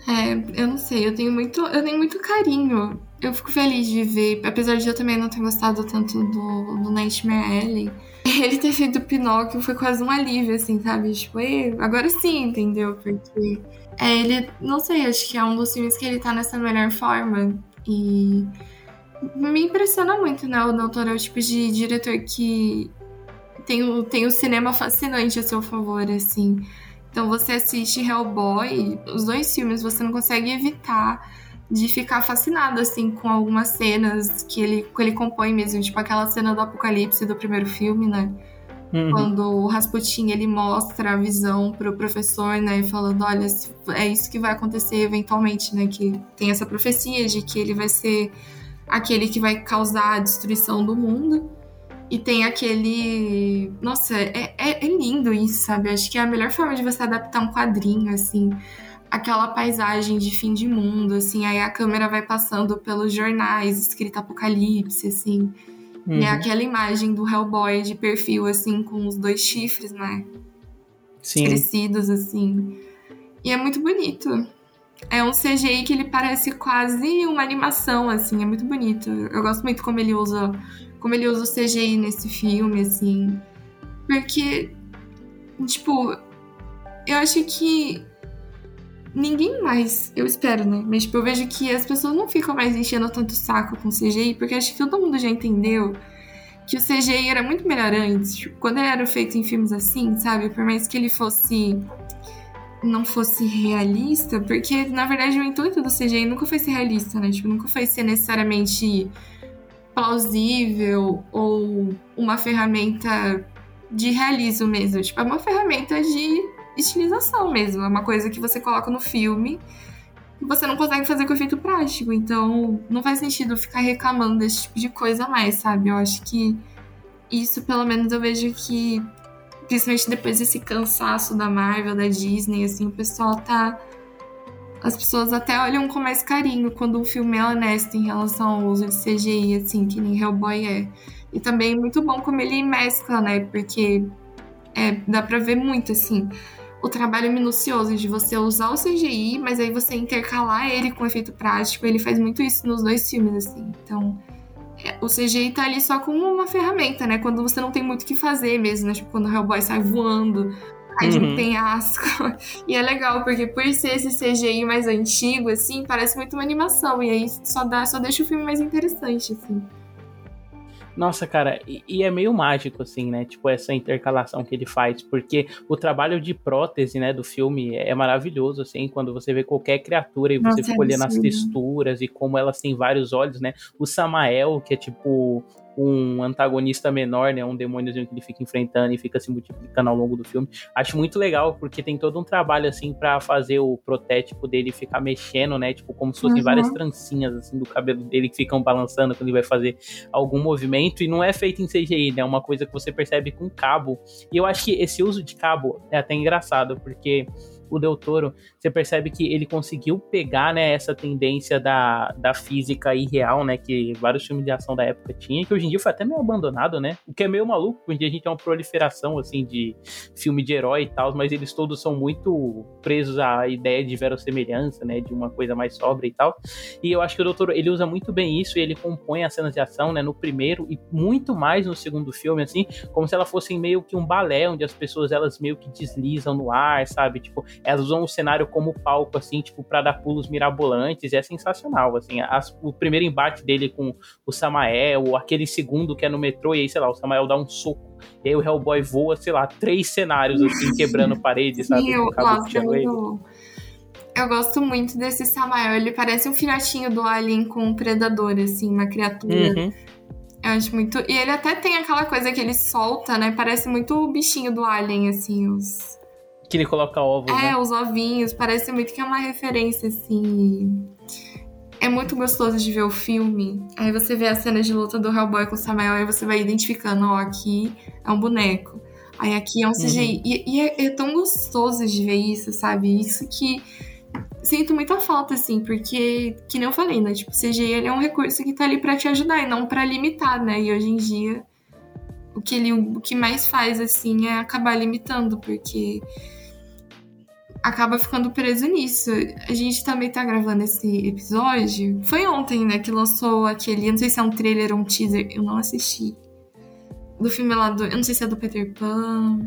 é, eu não sei, eu tenho muito, eu tenho muito carinho. Eu fico feliz de ver, apesar de eu também não ter gostado tanto do, do Nightmare Alley. Ele ter feito Pinóquio foi quase um alívio, assim, sabe? Tipo, agora sim, entendeu? Porque é, ele, não sei, acho que é um dos filmes que ele tá nessa melhor forma. E me impressiona muito, né? O Doutor é o tipo de diretor que tem o, tem o cinema fascinante a seu favor, assim. Então você assiste Hellboy, os dois filmes, você não consegue evitar de ficar fascinado, assim, com algumas cenas que ele, que ele compõe mesmo. Tipo aquela cena do apocalipse do primeiro filme, né? Uhum. Quando o Rasputin ele mostra a visão pro professor, né, falando, olha, é isso que vai acontecer eventualmente, né, que tem essa profecia de que ele vai ser aquele que vai causar a destruição do mundo. E tem aquele. Nossa, é, é, é lindo isso, sabe? Acho que é a melhor forma de você adaptar um quadrinho, assim aquela paisagem de fim de mundo, assim, aí a câmera vai passando pelos jornais, escrito Apocalipse, assim. Uhum. É aquela imagem do Hellboy de perfil, assim, com os dois chifres, né? Sim. Crescidos, assim. E é muito bonito. É um CGI que ele parece quase uma animação, assim, é muito bonito. Eu gosto muito como ele usa, como ele usa o CGI nesse filme, assim. Porque, tipo, eu acho que ninguém mais, eu espero, né? Mas, tipo, eu vejo que as pessoas não ficam mais enchendo tanto saco com CGI, porque acho que todo mundo já entendeu que o CGI era muito melhor antes. Tipo, quando ele era feito em filmes assim, sabe? Por mais que ele fosse. não fosse realista, porque na verdade o intuito do CGI nunca foi ser realista, né? Tipo, nunca foi ser necessariamente plausível ou uma ferramenta de realismo mesmo. Tipo, é uma ferramenta de estilização mesmo. É uma coisa que você coloca no filme e você não consegue fazer com efeito prático. Então, não faz sentido ficar reclamando desse tipo de coisa mais, sabe? Eu acho que isso, pelo menos, eu vejo que, principalmente depois desse cansaço da Marvel, da Disney, assim, o pessoal tá as pessoas até olham com mais carinho quando o filme é honesto em relação ao uso de CGI, assim, que nem Hellboy é. E também é muito bom como ele mescla, né? Porque é, dá pra ver muito, assim, o trabalho minucioso de você usar o CGI, mas aí você intercalar ele com efeito prático. Ele faz muito isso nos dois filmes, assim. Então, é, o CGI tá ali só como uma ferramenta, né? Quando você não tem muito o que fazer mesmo, né? Tipo, quando o Hellboy sai voando, Aí uhum. um penhasco. E é legal, porque por ser esse CGI mais antigo, assim, parece muito uma animação. E aí só, dá, só deixa o filme mais interessante, assim. Nossa, cara, e, e, é meio mágico, assim, né? Tipo, essa intercalação que ele faz, porque o trabalho de prótese, né, do filme é maravilhoso, assim, quando você vê qualquer criatura e você Nossa, fica é olhando as texturas e como elas têm vários olhos, né? O Samael, que é tipo um antagonista menor, né? Um demôniozinho que ele fica enfrentando e fica se multiplicando ao longo do filme. Acho muito legal, porque tem todo um trabalho, assim, para fazer o protétipo dele ficar mexendo, né? Tipo, como se fossem uhum. várias trancinhas, assim, do cabelo dele que ficam balançando quando ele vai fazer algum movimento. E não é feito em CGI, né? É uma coisa que você percebe com cabo. E eu acho que esse uso de cabo é até engraçado, porque o Del Toro, você percebe que ele conseguiu pegar, né, essa tendência da, da física irreal, né, que vários filmes de ação da época tinham, que hoje em dia foi até meio abandonado, né, o que é meio maluco, hoje em dia a gente tem uma proliferação, assim, de filme de herói e tal, mas eles todos são muito presos à ideia de verossemelhança, né, de uma coisa mais sóbria e tal, e eu acho que o Doutor, ele usa muito bem isso, e ele compõe as cenas de ação, né, no primeiro e muito mais no segundo filme, assim, como se elas fossem meio que um balé, onde as pessoas, elas meio que deslizam no ar, sabe, tipo, elas usam o cenário como palco, assim, tipo, para dar pulos mirabolantes, e é sensacional, assim, as, o primeiro embate dele com o Samael, aquele segundo que é no metrô, e aí, sei lá, o Samael dá um soco, e aí o Hellboy voa, sei lá, três cenários, assim, quebrando paredes, sabe? Sim, eu, nossa, eu, eu gosto muito desse Samael, ele parece um filhotinho do Alien com um predador, assim, uma criatura... Uhum. Eu acho muito. E ele até tem aquela coisa que ele solta, né? Parece muito o bichinho do Alien, assim, os que ele coloca ovos. É, né? os ovinhos. Parece muito que é uma referência, assim. É muito gostoso de ver o filme. Aí você vê a cena de luta do Hellboy com o Samuel e você vai identificando, ó, aqui é um boneco. Aí aqui é um CGI. Uhum. E, e é, é, tão gostoso de ver isso, sabe? Isso que sinto muita falta, assim, porque, que nem eu falei, né? Tipo, CGI ele é um recurso que tá ali para te ajudar e não para limitar, né? E hoje em dia, o que ele o que mais faz, assim, é acabar limitando, porque acaba ficando preso nisso. A gente também tá gravando esse episódio. Foi ontem, né, que lançou aquele. Eu não sei se é um trailer ou um teaser, eu não assisti. Do filme lá do. Eu não sei se é do Peter Pan.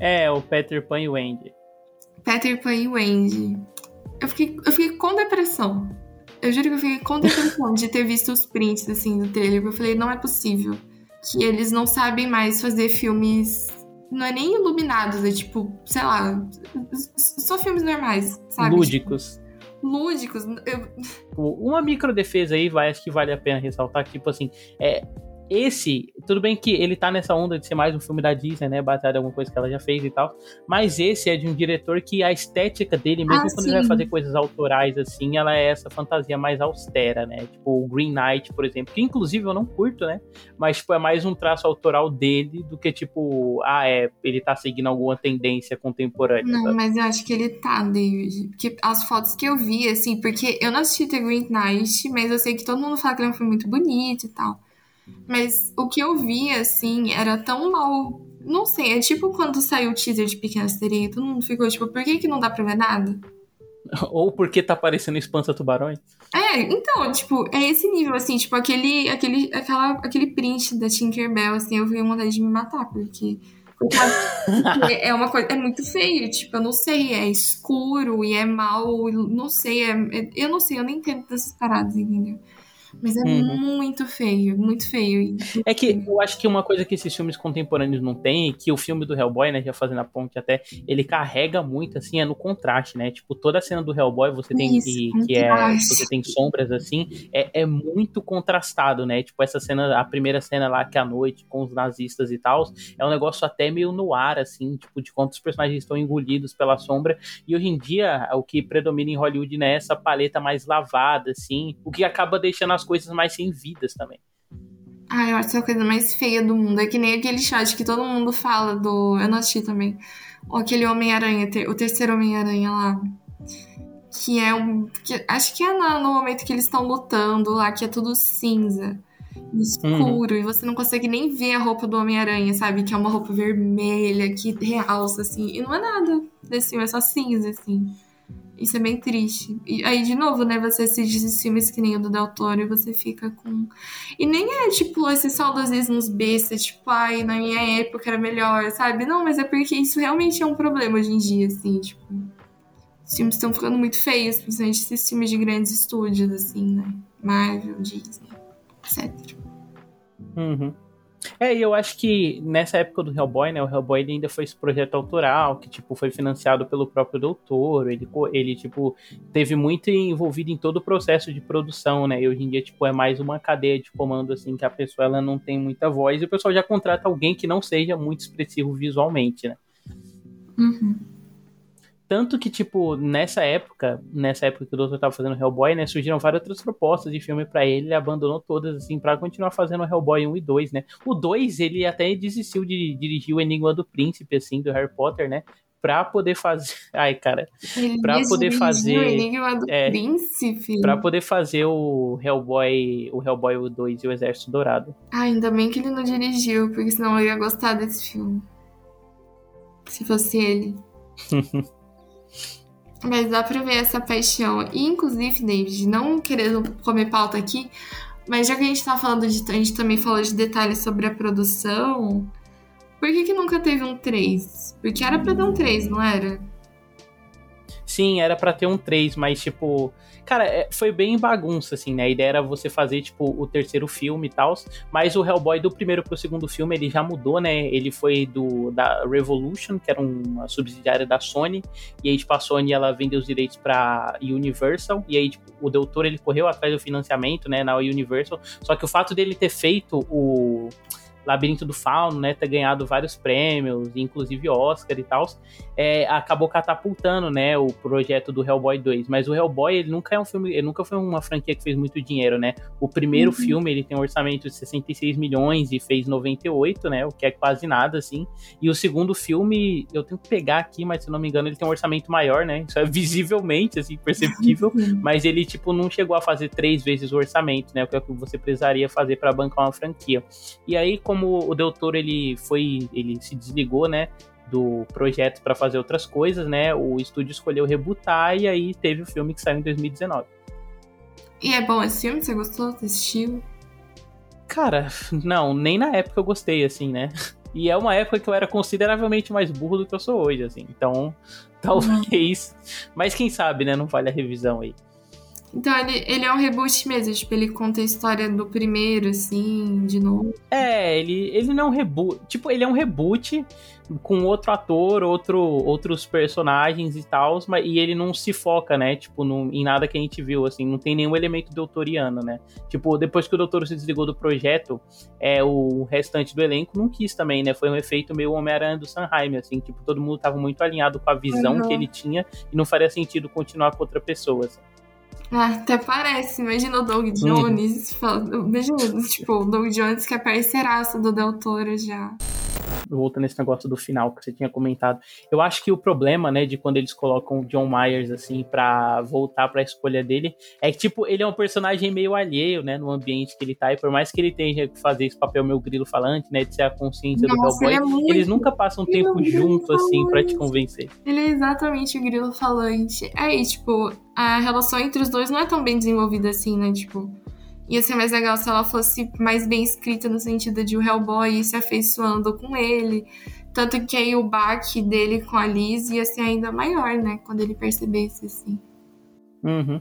É, o Peter Pan e o Wendy. Peter Pan e Wendy. Eu fiquei, eu fiquei com depressão. Eu juro que eu fiquei com depressão de ter visto os prints assim do trailer. Eu falei, não é possível que eles não sabem mais fazer filmes não é nem iluminados, é tipo, sei lá, só filmes normais, sabe? Lúdicos. Lúdicos. Eu... Uma micro defesa aí, vai, acho que vale a pena ressaltar, tipo assim, é, esse, tudo bem que ele tá nessa onda de ser mais um filme da Disney, né? Baseado em alguma coisa que ela já fez e tal. Mas esse é de um diretor que a estética dele, mesmo ah, quando sim. ele vai fazer coisas autorais, assim, ela é essa fantasia mais austera, né? Tipo o Green Knight, por exemplo, que inclusive eu não curto, né? Mas, tipo, é mais um traço autoral dele do que, tipo, ah, é, ele tá seguindo alguma tendência contemporânea. Não, sabe? mas eu acho que ele tá, David. Porque as fotos que eu vi, assim, porque eu não assisti The Green Knight, mas eu sei que todo mundo fala que ele é um filme muito bonito e tal. Mas o que eu vi, assim, era tão mal. Não sei, é tipo quando saiu o teaser de Pequena Sereia, todo mundo ficou tipo, por que, que não dá pra ver nada? Ou porque tá aparecendo Espansa Tubarões? É, então, tipo, é esse nível, assim, tipo, aquele, aquele, aquela, aquele print da Tinkerbell, assim, eu vi vontade de me matar, porque. é uma coisa, é muito feio, tipo, eu não sei, é escuro e é mal, não sei, é, eu não sei, eu nem entendo dessas paradas, entendeu? Mas é uhum. muito feio, muito feio. É que eu acho que uma coisa que esses filmes contemporâneos não têm, que o filme do Hellboy, né, já fazendo a ponte até, ele carrega muito, assim, é no contraste, né? Tipo, toda a cena do Hellboy você tem Isso, que, que é, você tem sombras, assim, é, é muito contrastado, né? Tipo, essa cena, a primeira cena lá que é a noite, com os nazistas e tal, é um negócio até meio no ar, assim, tipo, de quantos personagens estão engolidos pela sombra. E hoje em dia, o que predomina em Hollywood, né, é essa paleta mais lavada, assim, o que acaba deixando as coisas mais sem vidas também. Ah, eu acho a coisa mais feia do mundo. É que nem aquele shot que todo mundo fala do. Eu não assisti também. Ou aquele Homem-Aranha, o terceiro Homem-Aranha lá. Que é um. Que, acho que é no, momento que eles estão lutando lá, que é tudo cinza escuro uhum. e você não consegue nem ver a roupa do Homem-Aranha, sabe? Que é uma roupa vermelha que realça, assim. E não é nada desse filme, é só cinza, assim. Isso é bem triste. E aí, de novo, né, você assiste filmes que nem o do Del Toro e você fica com. E nem é tipo esses saudosismos bestas, tipo, ai, na minha época era melhor, sabe? Não, mas é porque isso realmente é um problema hoje em dia, assim, tipo. Os filmes estão ficando muito feios, principalmente esses filmes de grandes estúdios, assim, né? Marvel, Disney, etc. Uhum. É, e eu acho que nessa época do Hellboy, né, o Hellboy ainda foi esse projeto autoral, que, tipo, foi financiado pelo próprio doutor, ele, ele, tipo, teve muito envolvido em todo o processo de produção, né, e hoje em dia, tipo, é mais uma cadeia de comando, assim, que a pessoa, ela não tem muita voz, e o pessoal já contrata alguém que não seja muito expressivo visualmente, né. Uhum. Tanto que, tipo, nessa época, nessa época que o Doutor tava fazendo Hellboy, né, surgiram várias outras propostas de filme para ele, ele abandonou todas, assim, para continuar fazendo Hellboy 1 e 2, né. O 2, ele até desistiu de dirigir o Enigma do Príncipe, assim, do Harry Potter, né, pra poder fazer. Ai, cara. Ele pra poder fazer. O Enigma do é, Príncipe. Pra poder fazer o Hellboy, o Hellboy 2 e o Exército Dourado. Ah, ainda bem que ele não dirigiu, porque senão eu ia gostar desse filme. Se fosse ele. Mas dá pra ver essa paixão. E, inclusive, David, não querendo comer pauta aqui, mas já que a gente tá falando de. A gente também falou de detalhes sobre a produção. Por que, que nunca teve um 3? Porque era pra ter um 3, não era? Sim, era para ter um 3, mas tipo. Cara, é, foi bem bagunça, assim, né? A ideia era você fazer, tipo, o terceiro filme e tal. Mas o Hellboy do primeiro pro segundo filme, ele já mudou, né? Ele foi do da Revolution, que era uma subsidiária da Sony. E aí, tipo, a Sony, ela vendeu os direitos pra Universal. E aí, tipo, o doutor, ele correu atrás do financiamento, né? Na Universal. Só que o fato dele ter feito o Labirinto do Fauno, né, ter ganhado vários prêmios, inclusive Oscar e tal, é, acabou catapultando, né, o projeto do Hellboy 2. Mas o Hellboy, ele nunca é um filme, ele nunca foi uma franquia que fez muito dinheiro, né? O primeiro uhum. filme, ele tem um orçamento de 66 milhões e fez 98, né, o que é quase nada, assim. E o segundo filme, eu tenho que pegar aqui, mas se não me engano, ele tem um orçamento maior, né? Isso é visivelmente, assim, perceptível, uhum. mas ele, tipo, não chegou a fazer três vezes o orçamento, né, o que é que você precisaria fazer para bancar uma franquia. E aí, como o Del Toro, ele foi, ele se desligou, né, do projeto para fazer outras coisas, né, o estúdio escolheu rebootar e aí teve o filme que saiu em 2019. E é bom esse filme? Você gostou? Você assistiu? Cara, não, nem na época eu gostei, assim, né? E é uma época que eu era consideravelmente mais burro do que eu sou hoje, assim. Então, talvez. Mas quem sabe, né? Não vale a revisão aí. Então ele, ele é um reboot mesmo, tipo, ele conta a história do primeiro, assim, de novo. É, ele, ele não é um reboot. Tipo, ele é um reboot com outro ator, outro, outros personagens e tal, mas e ele não se foca, né? Tipo, no, em nada que a gente viu, assim, não tem nenhum elemento doutoriano, né? Tipo, depois que o doutor se desligou do projeto, é, o restante do elenco não quis também, né? Foi um efeito meio Homem-Aranha do Sanheim, assim, tipo, todo mundo tava muito alinhado com a visão uhum. que ele tinha e não faria sentido continuar com outra pessoa, assim. Ah, até parece. Imagina o Doug uhum. Jones. Falando, imagina, tipo, o Doug Jones que é parceiraço do Del Toro já voltando nesse negócio do final que você tinha comentado. Eu acho que o problema, né, de quando eles colocam o John Myers, assim, pra voltar pra escolha dele, é que, tipo, ele é um personagem meio alheio, né, no ambiente que ele tá, e por mais que ele tenha que fazer esse papel meio grilo falante, né, de ser a consciência Nossa, do cowboy, é eles nunca passam tempo é junto, assim, pra te convencer. Ele é exatamente o grilo falante. Aí, tipo, a relação entre os dois não é tão bem desenvolvida assim, né, tipo ia ser mais legal se ela fosse mais bem escrita no sentido de o Hellboy se afeiçoando com ele. Tanto que aí o baque dele com a Liz ia ser ainda maior, né? Quando ele percebesse, assim. Uhum.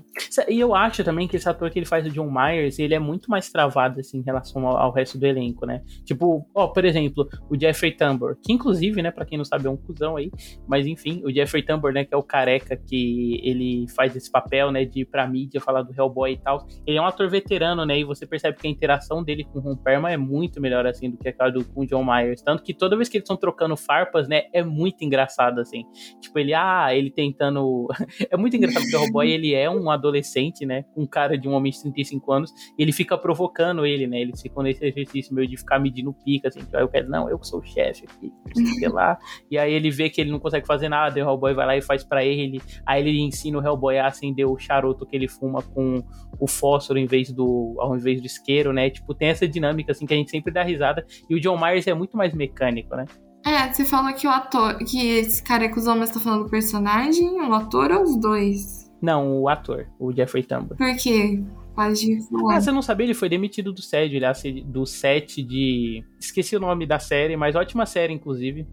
E eu acho também que esse ator que ele faz o John Myers, ele é muito mais travado, assim, em relação ao, ao resto do elenco, né? Tipo, ó, por exemplo, o Jeffrey Tambor, que inclusive, né, pra quem não sabe, é um cuzão aí, mas enfim, o Jeffrey Tambor, né, que é o careca que ele faz esse papel, né, de ir pra mídia falar do Hellboy e tal, ele é um ator veterano, né, e você percebe que a interação dele com o Ron Perlman é muito melhor, assim, do que aquela do, com o John Myers, tanto que toda vez que eles estão trocando farpas, né, é muito engraçado, assim. Tipo, ele, ah, ele tentando... é muito engraçado porque o Hellboy, ele é um adolescente, né? Com cara de um homem de 35 anos, e ele fica provocando ele, né? Eles ficam nesse exercício meio de ficar medindo pica, assim. Aí eu quero, não, eu sou o chefe aqui, sei lá. E aí ele vê que ele não consegue fazer nada, e o Hellboy vai lá e faz para ele. Aí ele ensina o Hellboy a acender o charuto que ele fuma com o fósforo em vez do, ao invés do isqueiro, né? Tipo, tem essa dinâmica, assim, que a gente sempre dá risada. E o John Myers é muito mais mecânico, né? É, você fala que o ator, que esse cara que os homens estão falando do personagem, o ator ou os dois? Não, o ator, o Jeffrey Tambor. Por quê? Pode falar. Ah, você não sabia? Ele foi demitido do set, do set de. Esqueci o nome da série, mas ótima série, inclusive.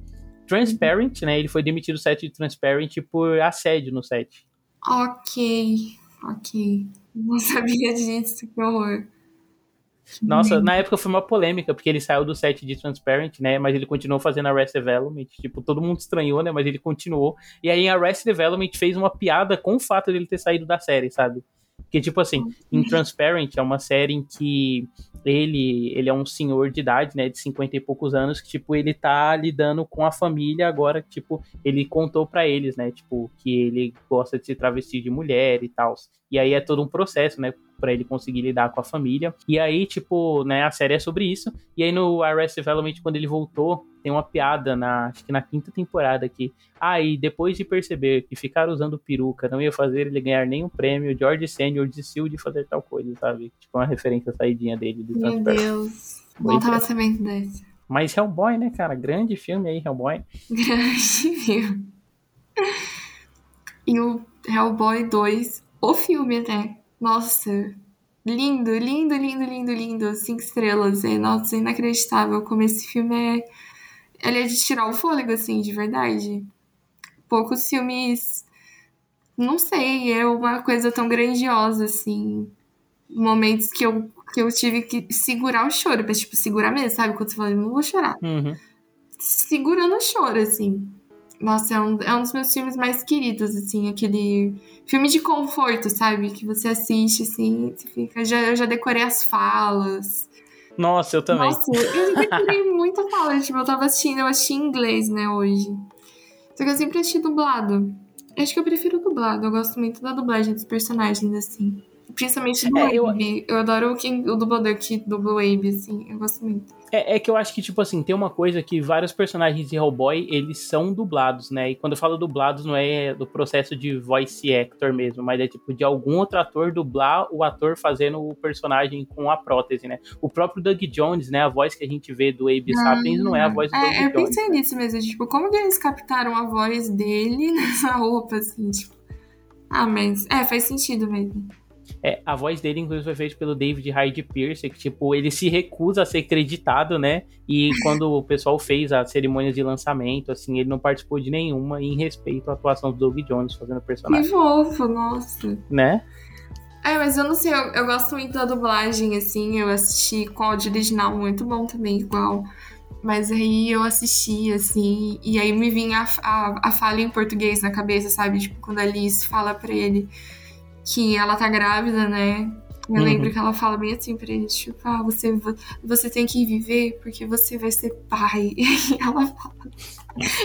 Transparent, né? Ele foi demitido do set de Transparent por assédio no set. Ok, ok. Não sabia disso, que horror. Nossa, na época foi uma polêmica, porque ele saiu do set de Transparent, né? Mas ele continuou fazendo Arrested Development. Tipo, todo mundo estranhou, né? Mas ele continuou. E aí em Arrested Development fez uma piada com o fato dele ter saído da série, sabe? Porque, tipo assim, em Transparent é uma série em que ele, ele é um senhor de idade, né, de 50 e poucos anos, que, tipo, ele tá lidando com a família agora, tipo, ele contou para eles, né, tipo, que ele gosta de se travestir de mulher e tal. E aí é todo um processo, né, para ele conseguir lidar com a família. E aí, tipo, né, a série é sobre isso. E aí no Arrested Development, quando ele voltou, tem uma piada na, acho que na quinta temporada aqui. Ah, e depois de perceber que ficar usando peruca não ia fazer ele ganhar nenhum prêmio, George Senior desistiu de fazer tal coisa, sabe? Tipo uma referência à saidinha dele. Do Meu Deus. Não tava sabendo dessa. Mas Hellboy, né, cara? Grande filme aí, Hellboy. Grande filme. E o Hellboy 2, o filme, né? Nossa, lindo, lindo, lindo, lindo, lindo. Cinco estrelas. É, nossa, inacreditável como esse filme é. Ele é de tirar o fôlego, assim, de verdade. Poucos filmes. Não sei, é uma coisa tão grandiosa, assim. Momentos que eu, que eu tive que segurar o choro, mas, tipo, segurar mesmo, sabe? Quando você fala, não vou chorar. Uhum. Segurando o choro, assim. Nossa, é um, é um dos meus filmes mais queridos, assim, aquele filme de conforto, sabe? Que você assiste, assim, você fica. Já, eu já decorei as falas. Nossa, eu também. Nossa, eu decorei muita fala. Tipo, eu tava assistindo, eu assisti em inglês, né, hoje. Só que eu sempre assisti dublado. Acho que eu prefiro dublado. Eu gosto muito da dublagem dos personagens, assim. Principalmente do é, eu... eu adoro quem, o dublador que dubla o Abe, assim. Eu gosto muito. É, é, que eu acho que, tipo assim, tem uma coisa que vários personagens de Hellboy, eles são dublados, né? E quando eu falo dublados, não é do processo de voice actor mesmo, mas é tipo de algum outro ator dublar o ator fazendo o personagem com a prótese, né? O próprio Doug Jones, né? A voz que a gente vê do Abe ah, Sapiens não é a voz do é, Doug Jones. Eu pensei né? nisso mesmo, tipo, como que eles captaram a voz dele nessa roupa, assim, tipo... Ah, mas... É, faz sentido mesmo. É, a voz dele, inclusive, foi feita pelo David Hyde Pierce, que, tipo, ele se recusa a ser creditado, né? E quando o pessoal fez a cerimônia de lançamento, assim, ele não participou de nenhuma em respeito à atuação do Doug Jones fazendo o personagem. Que fofo, nossa. Né? É, mas eu não sei, eu, eu gosto muito da dublagem, assim, eu assisti com áudio original muito bom também, igual. Mas aí eu assisti, assim, e aí me vinha a, a, a fala em português na cabeça, sabe? Tipo, quando a Liz fala pra ele que ela tá grávida, né? Eu uhum. lembro que ela fala bem assim pra ele, tipo, ah, você, você tem que viver porque você vai ser pai. E ela fala.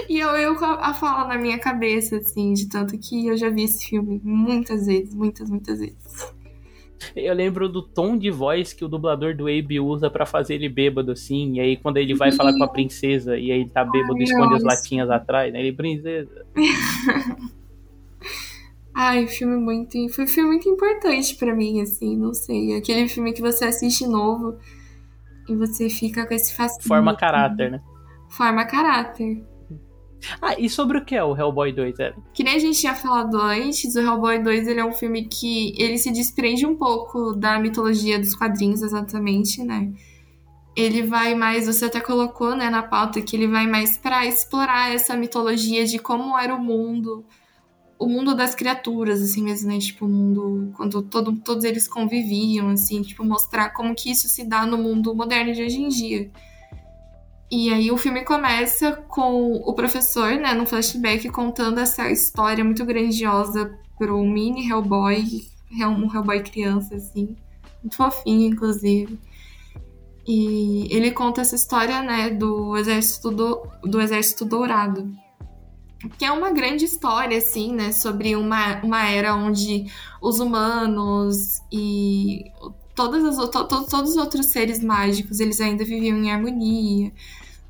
E eu, eu a fala na minha cabeça, assim, de tanto que eu já vi esse filme muitas vezes, muitas, muitas vezes. Eu lembro do tom de voz que o dublador do Abe usa para fazer ele bêbado, assim. E aí, quando ele vai falar com a princesa e aí ele tá bêbado e esconde as latinhas atrás, né? Ele, princesa. Ai, filme muito. Foi um filme muito importante para mim, assim, não sei. Aquele filme que você assiste novo e você fica com esse fascínio. Forma caráter, né? Forma caráter. Ah, e sobre o que é o Hellboy 2, é? Que nem a gente tinha falado antes, o Hellboy 2 ele é um filme que ele se desprende um pouco da mitologia dos quadrinhos, exatamente, né? Ele vai mais, você até colocou, né, na pauta, que ele vai mais para explorar essa mitologia de como era o mundo o mundo das criaturas, assim mesmo, né? Tipo, o mundo. Quando todo, todos eles conviviam, assim, tipo, mostrar como que isso se dá no mundo moderno de hoje em dia. E aí o filme começa com o professor, né, no flashback, contando essa história muito grandiosa pro mini Hellboy, um Hellboy criança, assim. Muito fofinho, inclusive. E ele conta essa história, né, do exército do, do exército dourado que é uma grande história, assim, né, sobre uma, uma era onde os humanos e todas as, to, to, todos os outros seres mágicos, eles ainda viviam em harmonia.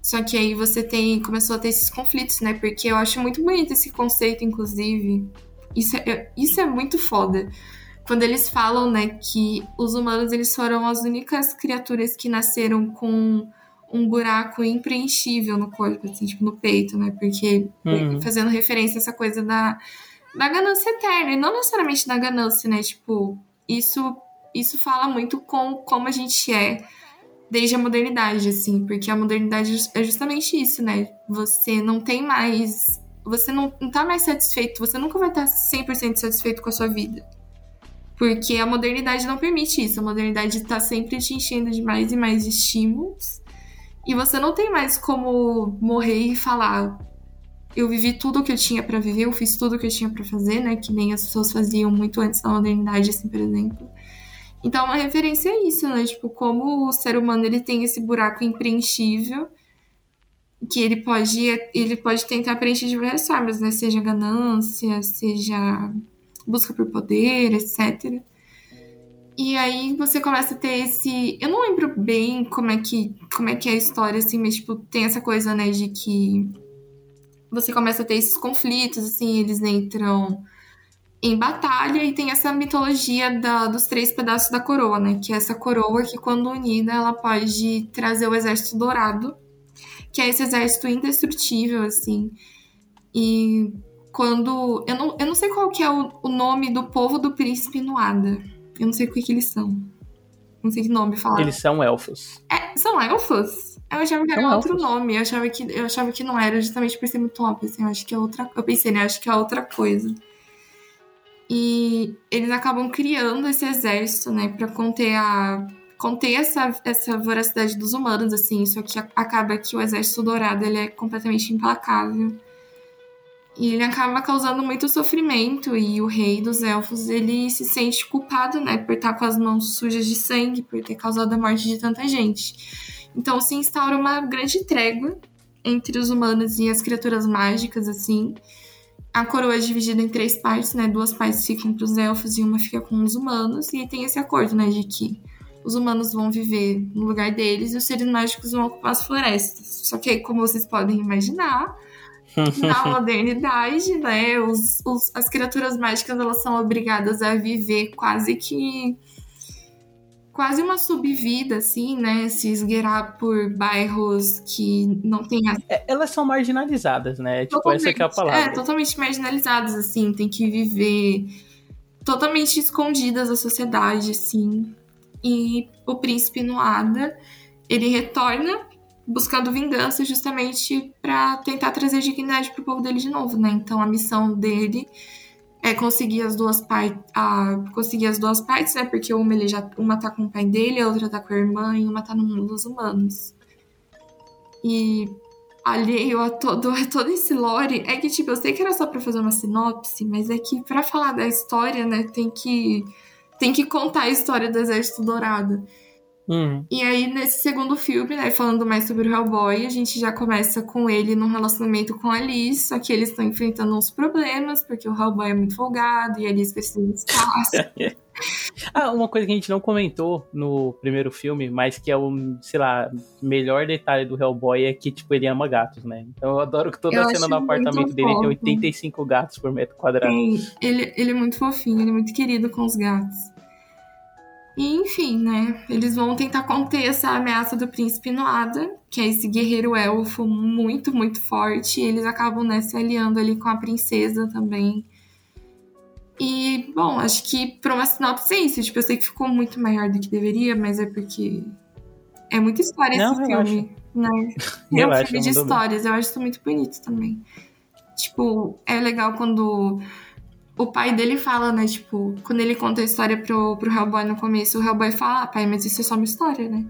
Só que aí você tem começou a ter esses conflitos, né? Porque eu acho muito bonito esse conceito, inclusive. Isso é, isso é muito foda. Quando eles falam, né, que os humanos eles foram as únicas criaturas que nasceram com um buraco impreenchível no corpo, assim, tipo, no peito, né? Porque uhum. fazendo referência a essa coisa da, da ganância eterna, e não necessariamente da ganância, né? Tipo, isso, isso fala muito com como a gente é desde a modernidade, assim, porque a modernidade é justamente isso, né? Você não tem mais. Você não, não tá mais satisfeito, você nunca vai estar 100% satisfeito com a sua vida. Porque a modernidade não permite isso. A modernidade está sempre te enchendo de mais e mais estímulos. E você não tem mais como morrer e falar. Eu vivi tudo o que eu tinha para viver, eu fiz tudo o que eu tinha para fazer, né? Que nem as pessoas faziam muito antes da modernidade, assim, por exemplo. Então, uma referência é isso, né? Tipo, como o ser humano ele tem esse buraco impreenchível que ele pode ele pode tentar preencher de diversas formas, né? Seja ganância, seja busca por poder, etc. E aí você começa a ter esse. Eu não lembro bem como é que, como é, que é a história, assim, mas tipo, tem essa coisa, né, de que você começa a ter esses conflitos, assim, eles entram em batalha e tem essa mitologia da, dos três pedaços da coroa, né? Que é essa coroa que, quando unida, ela pode trazer o exército dourado, que é esse exército indestrutível, assim. E quando. Eu não, eu não sei qual que é o, o nome do povo do príncipe Nuada eu não sei o que, que eles são. Não sei que nome falar. Eles são elfos. É, são elfos? Eu achava que era são outro elfos. nome. Eu achava, que, eu achava que não era, justamente por ser muito óbvio. Assim, eu acho que é outra. Eu pensei, né? Acho que é outra coisa. E eles acabam criando esse exército, né, para conter a conter essa, essa voracidade dos humanos, assim, só que acaba que o exército dourado ele é completamente implacável. E ele acaba causando muito sofrimento e o rei dos elfos, ele se sente culpado, né, por estar com as mãos sujas de sangue, por ter causado a morte de tanta gente. Então se instaura uma grande trégua entre os humanos e as criaturas mágicas, assim. A coroa é dividida em três partes, né? Duas partes ficam para os elfos e uma fica com os humanos. E tem esse acordo, né, de que os humanos vão viver no lugar deles e os seres mágicos vão ocupar as florestas. Só que, como vocês podem imaginar, na modernidade, né? Os, os, as criaturas mágicas elas são obrigadas a viver quase que quase uma subvida, assim, né? Se esgueirar por bairros que não tem. É, elas são marginalizadas, né? Tipo, essa que é a palavra. É, totalmente marginalizadas, assim, tem que viver totalmente escondidas da sociedade, assim. E o príncipe Noada, ele retorna buscando vingança justamente para tentar trazer dignidade pro povo dele de novo, né? Então a missão dele é conseguir as duas partes, conseguir as duas partes, né? Porque uma ele já uma tá com o pai dele, a outra tá com a irmã e uma tá no mundo dos humanos. E alheio a todo, a todo esse lore, é que tipo, eu sei que era só para fazer uma sinopse, mas é que para falar da história, né, tem que tem que contar a história do Exército Dourado. Uhum. E aí, nesse segundo filme, né, falando mais sobre o Hellboy, a gente já começa com ele num relacionamento com a Liz, só que eles estão enfrentando uns problemas, porque o Hellboy é muito folgado e a Liz precisa de espaço. ah, uma coisa que a gente não comentou no primeiro filme, mas que é o, sei lá, melhor detalhe do Hellboy é que, tipo, ele ama gatos, né? Então eu adoro que toda eu a cena no apartamento dele fofo. tem 85 gatos por metro quadrado. Sim, ele, ele é muito fofinho, ele é muito querido com os gatos. E enfim, né? Eles vão tentar conter essa ameaça do príncipe Noada, que é esse guerreiro elfo muito, muito forte. E eles acabam né, se aliando ali com a princesa também. E, bom, acho que pra uma sinopse é isso. Tipo, eu sei que ficou muito maior do que deveria, mas é porque é muita história Não, esse filme. Né? É um filme de histórias, bem. eu acho isso muito bonito também. Tipo, é legal quando o pai dele fala, né, tipo, quando ele conta a história pro, pro Hellboy no começo, o Hellboy fala, ah, pai, mas isso é só uma história, né?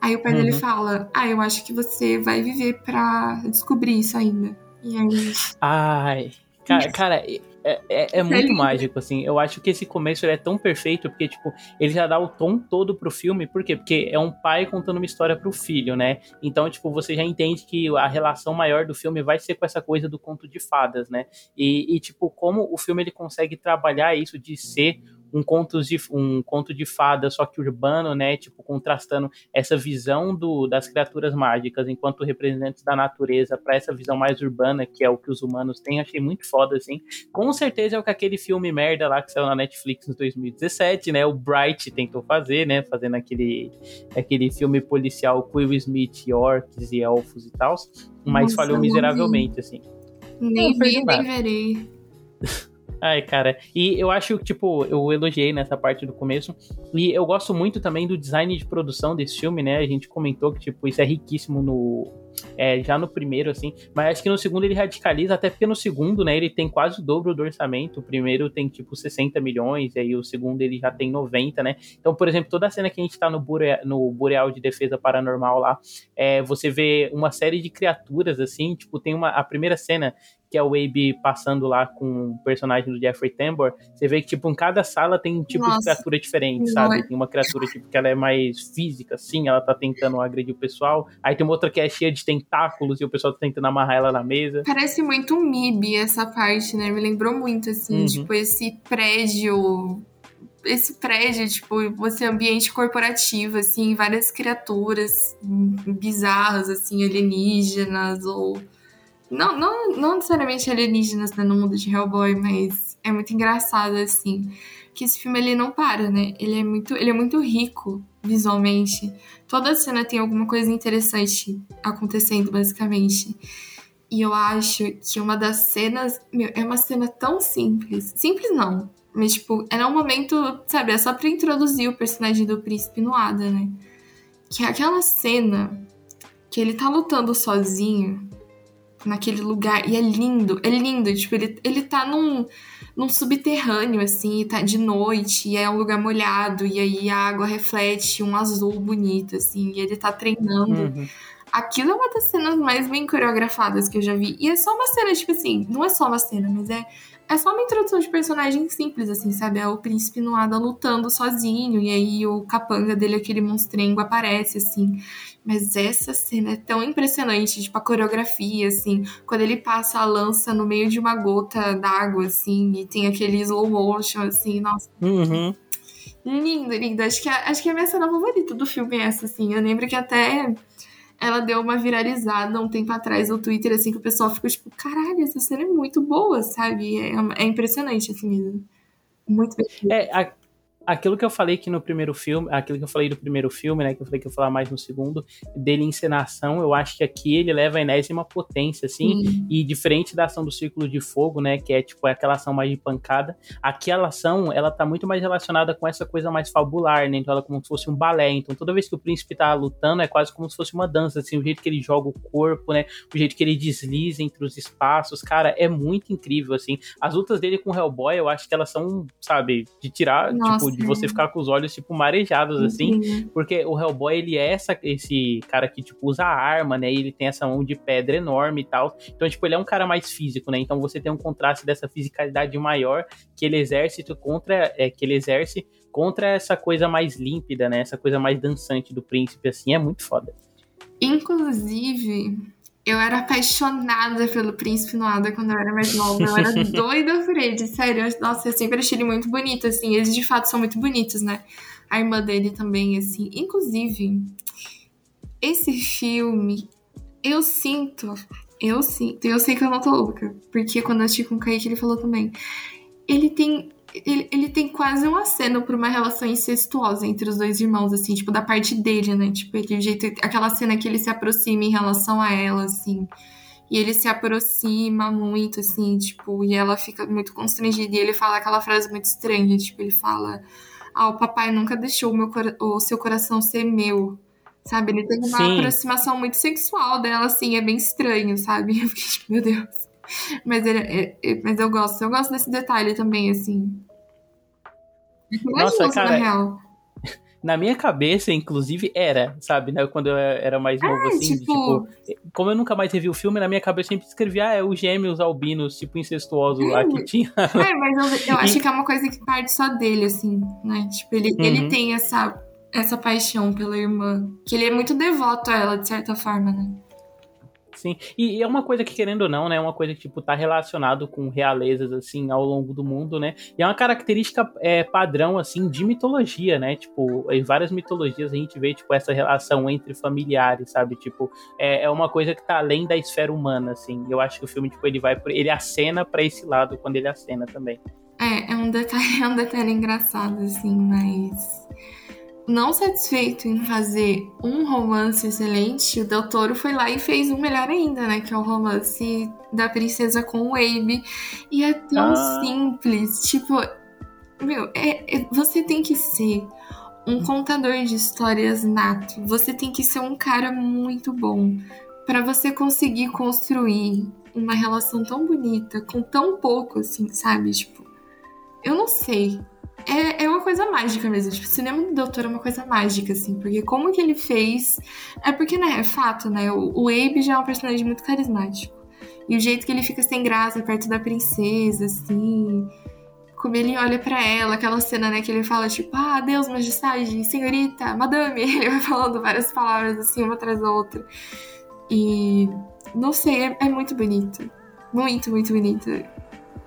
Aí o pai uhum. dele fala, ah, eu acho que você vai viver pra descobrir isso ainda. E aí... Ai, cara, cara é, é, é muito mágico, assim. Eu acho que esse começo é tão perfeito, porque, tipo, ele já dá o tom todo pro filme. Por quê? Porque é um pai contando uma história pro filho, né? Então, tipo, você já entende que a relação maior do filme vai ser com essa coisa do conto de fadas, né? E, e tipo, como o filme ele consegue trabalhar isso de ser um conto de, um conto de fada, só que urbano, né? Tipo, contrastando essa visão do, das criaturas mágicas enquanto representantes da natureza para essa visão mais urbana, que é o que os humanos têm. Achei muito foda, assim. Com certeza é o que aquele filme merda lá que saiu na Netflix em 2017, né? O Bright tentou fazer, né? Fazendo aquele, aquele filme policial com Will Smith, orcs e elfos e tal. Mas Nossa, falhou miseravelmente, assim. Nem vi, nem verei. Ai, cara. E eu acho que, tipo, eu elogiei nessa parte do começo. E eu gosto muito também do design de produção desse filme, né? A gente comentou que, tipo, isso é riquíssimo no, é, já no primeiro, assim. Mas acho que no segundo ele radicaliza, até porque no segundo, né, ele tem quase o dobro do orçamento. O primeiro tem, tipo, 60 milhões, e aí o segundo ele já tem 90, né? Então, por exemplo, toda a cena que a gente tá no, Bure, no Boreal de Defesa Paranormal lá, é, você vê uma série de criaturas, assim, tipo, tem uma... A primeira cena que é o Abe passando lá com o personagem do Jeffrey Tambor, você vê que, tipo, em cada sala tem um tipo Nossa. de criatura diferente, sabe? Tem uma criatura, tipo, que ela é mais física, assim, ela tá tentando agredir o pessoal. Aí tem uma outra que é cheia de tentáculos e o pessoal tá tentando amarrar ela na mesa. Parece muito um MIB essa parte, né? Me lembrou muito, assim, uhum. tipo, esse prédio esse prédio, tipo, você ambiente corporativo, assim, várias criaturas bizarras, assim, alienígenas ou não, não, não necessariamente alienígenas né, no mundo de Hellboy, mas é muito engraçado, assim. Que esse filme ele não para, né? Ele é muito, ele é muito rico visualmente. Toda cena tem alguma coisa interessante acontecendo, basicamente. E eu acho que uma das cenas. Meu, é uma cena tão simples. Simples não. Mas, tipo, era um momento, sabe? É só pra introduzir o personagem do príncipe no Ada, né? Que é aquela cena que ele tá lutando sozinho naquele lugar. E é lindo, é lindo. Tipo, ele, ele tá num, num subterrâneo, assim, tá de noite, e é um lugar molhado, e aí a água reflete um azul bonito, assim, e ele tá treinando. Uhum. Aquilo é uma das cenas mais bem coreografadas que eu já vi. E é só uma cena, tipo assim, não é só uma cena, mas é é só uma introdução de personagem simples, assim, sabe? É o príncipe no Ada lutando sozinho, e aí o capanga dele, aquele monstrengo, aparece, assim. Mas essa cena é tão impressionante, tipo, a coreografia, assim, quando ele passa a lança no meio de uma gota d'água, assim, e tem aquele slow motion, assim, nossa. Uhum. Lindo, lindo. Acho que, a, acho que a minha cena favorita do filme é essa, assim. Eu lembro que até ela deu uma viralizada um tempo atrás no Twitter, assim, que o pessoal ficou tipo, caralho, essa cena é muito boa, sabe? É, é impressionante, assim mesmo. Muito bem. É, a, aquilo que eu falei que no primeiro filme, aquilo que eu falei do primeiro filme, né, que eu falei que eu ia falar mais no segundo, dele encenação, eu acho que aqui ele leva a enésima potência, assim, e diferente da ação do Círculo de Fogo, né, que é tipo é aquela ação mais de pancada, aquela ação, ela tá muito mais relacionada com essa coisa mais fabular, né, então ela é como se fosse um balé, então toda vez que o príncipe tá lutando é quase como se fosse uma dança, assim, o jeito que ele joga o corpo, né, o jeito que ele desliza entre os espaços, cara, é muito incrível, assim, as lutas dele com o Hellboy, eu acho que elas são, sabe, de tirar, Nossa. tipo, de você ficar com os olhos, tipo, marejados, assim. Uhum. Porque o Hellboy, ele é essa, esse cara que, tipo, usa arma, né? E ele tem essa mão de pedra enorme e tal. Então, tipo, ele é um cara mais físico, né? Então você tem um contraste dessa fisicalidade maior que ele exerce contra. É, que ele exerce contra essa coisa mais límpida, né? Essa coisa mais dançante do príncipe, assim, é muito foda. Inclusive, eu era apaixonada pelo Príncipe Noada quando eu era mais nova. Eu era doida por ele, sério. Nossa, eu sempre achei ele muito bonito, assim. Eles de fato são muito bonitos, né? A irmã dele também, assim. Inclusive, esse filme, eu sinto. Eu sinto. Eu sei que eu não tô louca. Porque quando eu assisti com o Kaique, ele falou também. Ele tem ele, ele tem quase um aceno por uma relação incestuosa entre os dois irmãos, assim, tipo, da parte dele, né? Tipo, aquele jeito, aquela cena que ele se aproxima em relação a ela, assim. E ele se aproxima muito, assim, tipo, e ela fica muito constrangida. E ele fala aquela frase muito estranha, tipo, ele fala: Ah, o papai nunca deixou o, meu, o seu coração ser meu. Sabe? Ele tem uma Sim. aproximação muito sexual dela, assim, é bem estranho, sabe? Eu fiquei tipo, meu Deus. mas, ele, é, é, mas eu gosto, eu gosto desse detalhe também, assim. Nossa, cara, na real na minha cabeça, inclusive, era, sabe, né? Quando eu era mais novo, é, assim, tipo... tipo... Como eu nunca mais revi o filme, na minha cabeça eu sempre escrevia, ah, é os gêmeos albinos, tipo, incestuosos lá que tinha. É, mas eu, eu acho que é uma coisa que parte só dele, assim, né? Tipo, ele, uhum. ele tem essa, essa paixão pela irmã, que ele é muito devoto a ela, de certa forma, né? Sim, e, e, é uma coisa que, querendo ou não, né, é uma coisa que, tipo, tá relacionado com realezas, assim, ao longo do mundo, né, e é uma característica é, padrão, assim, de mitologia, né, tipo, em várias mitologias a gente vê, tipo, essa relação entre familiares, sabe, tipo, é, é uma coisa que tá além da esfera humana, assim, eu acho que o filme, tipo, ele vai, ele acena para esse lado quando ele acena também. É, é um detalhe, é um detalhe engraçado, assim, mas não satisfeito em fazer um romance excelente, o Del Toro foi lá e fez um melhor ainda, né? Que é o romance da princesa com o Abe. E é tão ah. simples. Tipo, meu, é, é, você tem que ser um contador de histórias nato. Você tem que ser um cara muito bom para você conseguir construir uma relação tão bonita com tão pouco, assim, sabe? Tipo, eu não sei é, é uma coisa mágica mesmo. Tipo, o cinema do Doutor é uma coisa mágica, assim. Porque como que ele fez. É porque, né, é fato, né? O, o Abe já é um personagem muito carismático. E o jeito que ele fica sem graça perto da princesa, assim. Como ele olha para ela, aquela cena, né, que ele fala, tipo, ah, Deus, majestade, senhorita, madame. Ele vai falando várias palavras, assim, uma atrás da outra. E. Não sei, é, é muito bonito. Muito, muito bonito.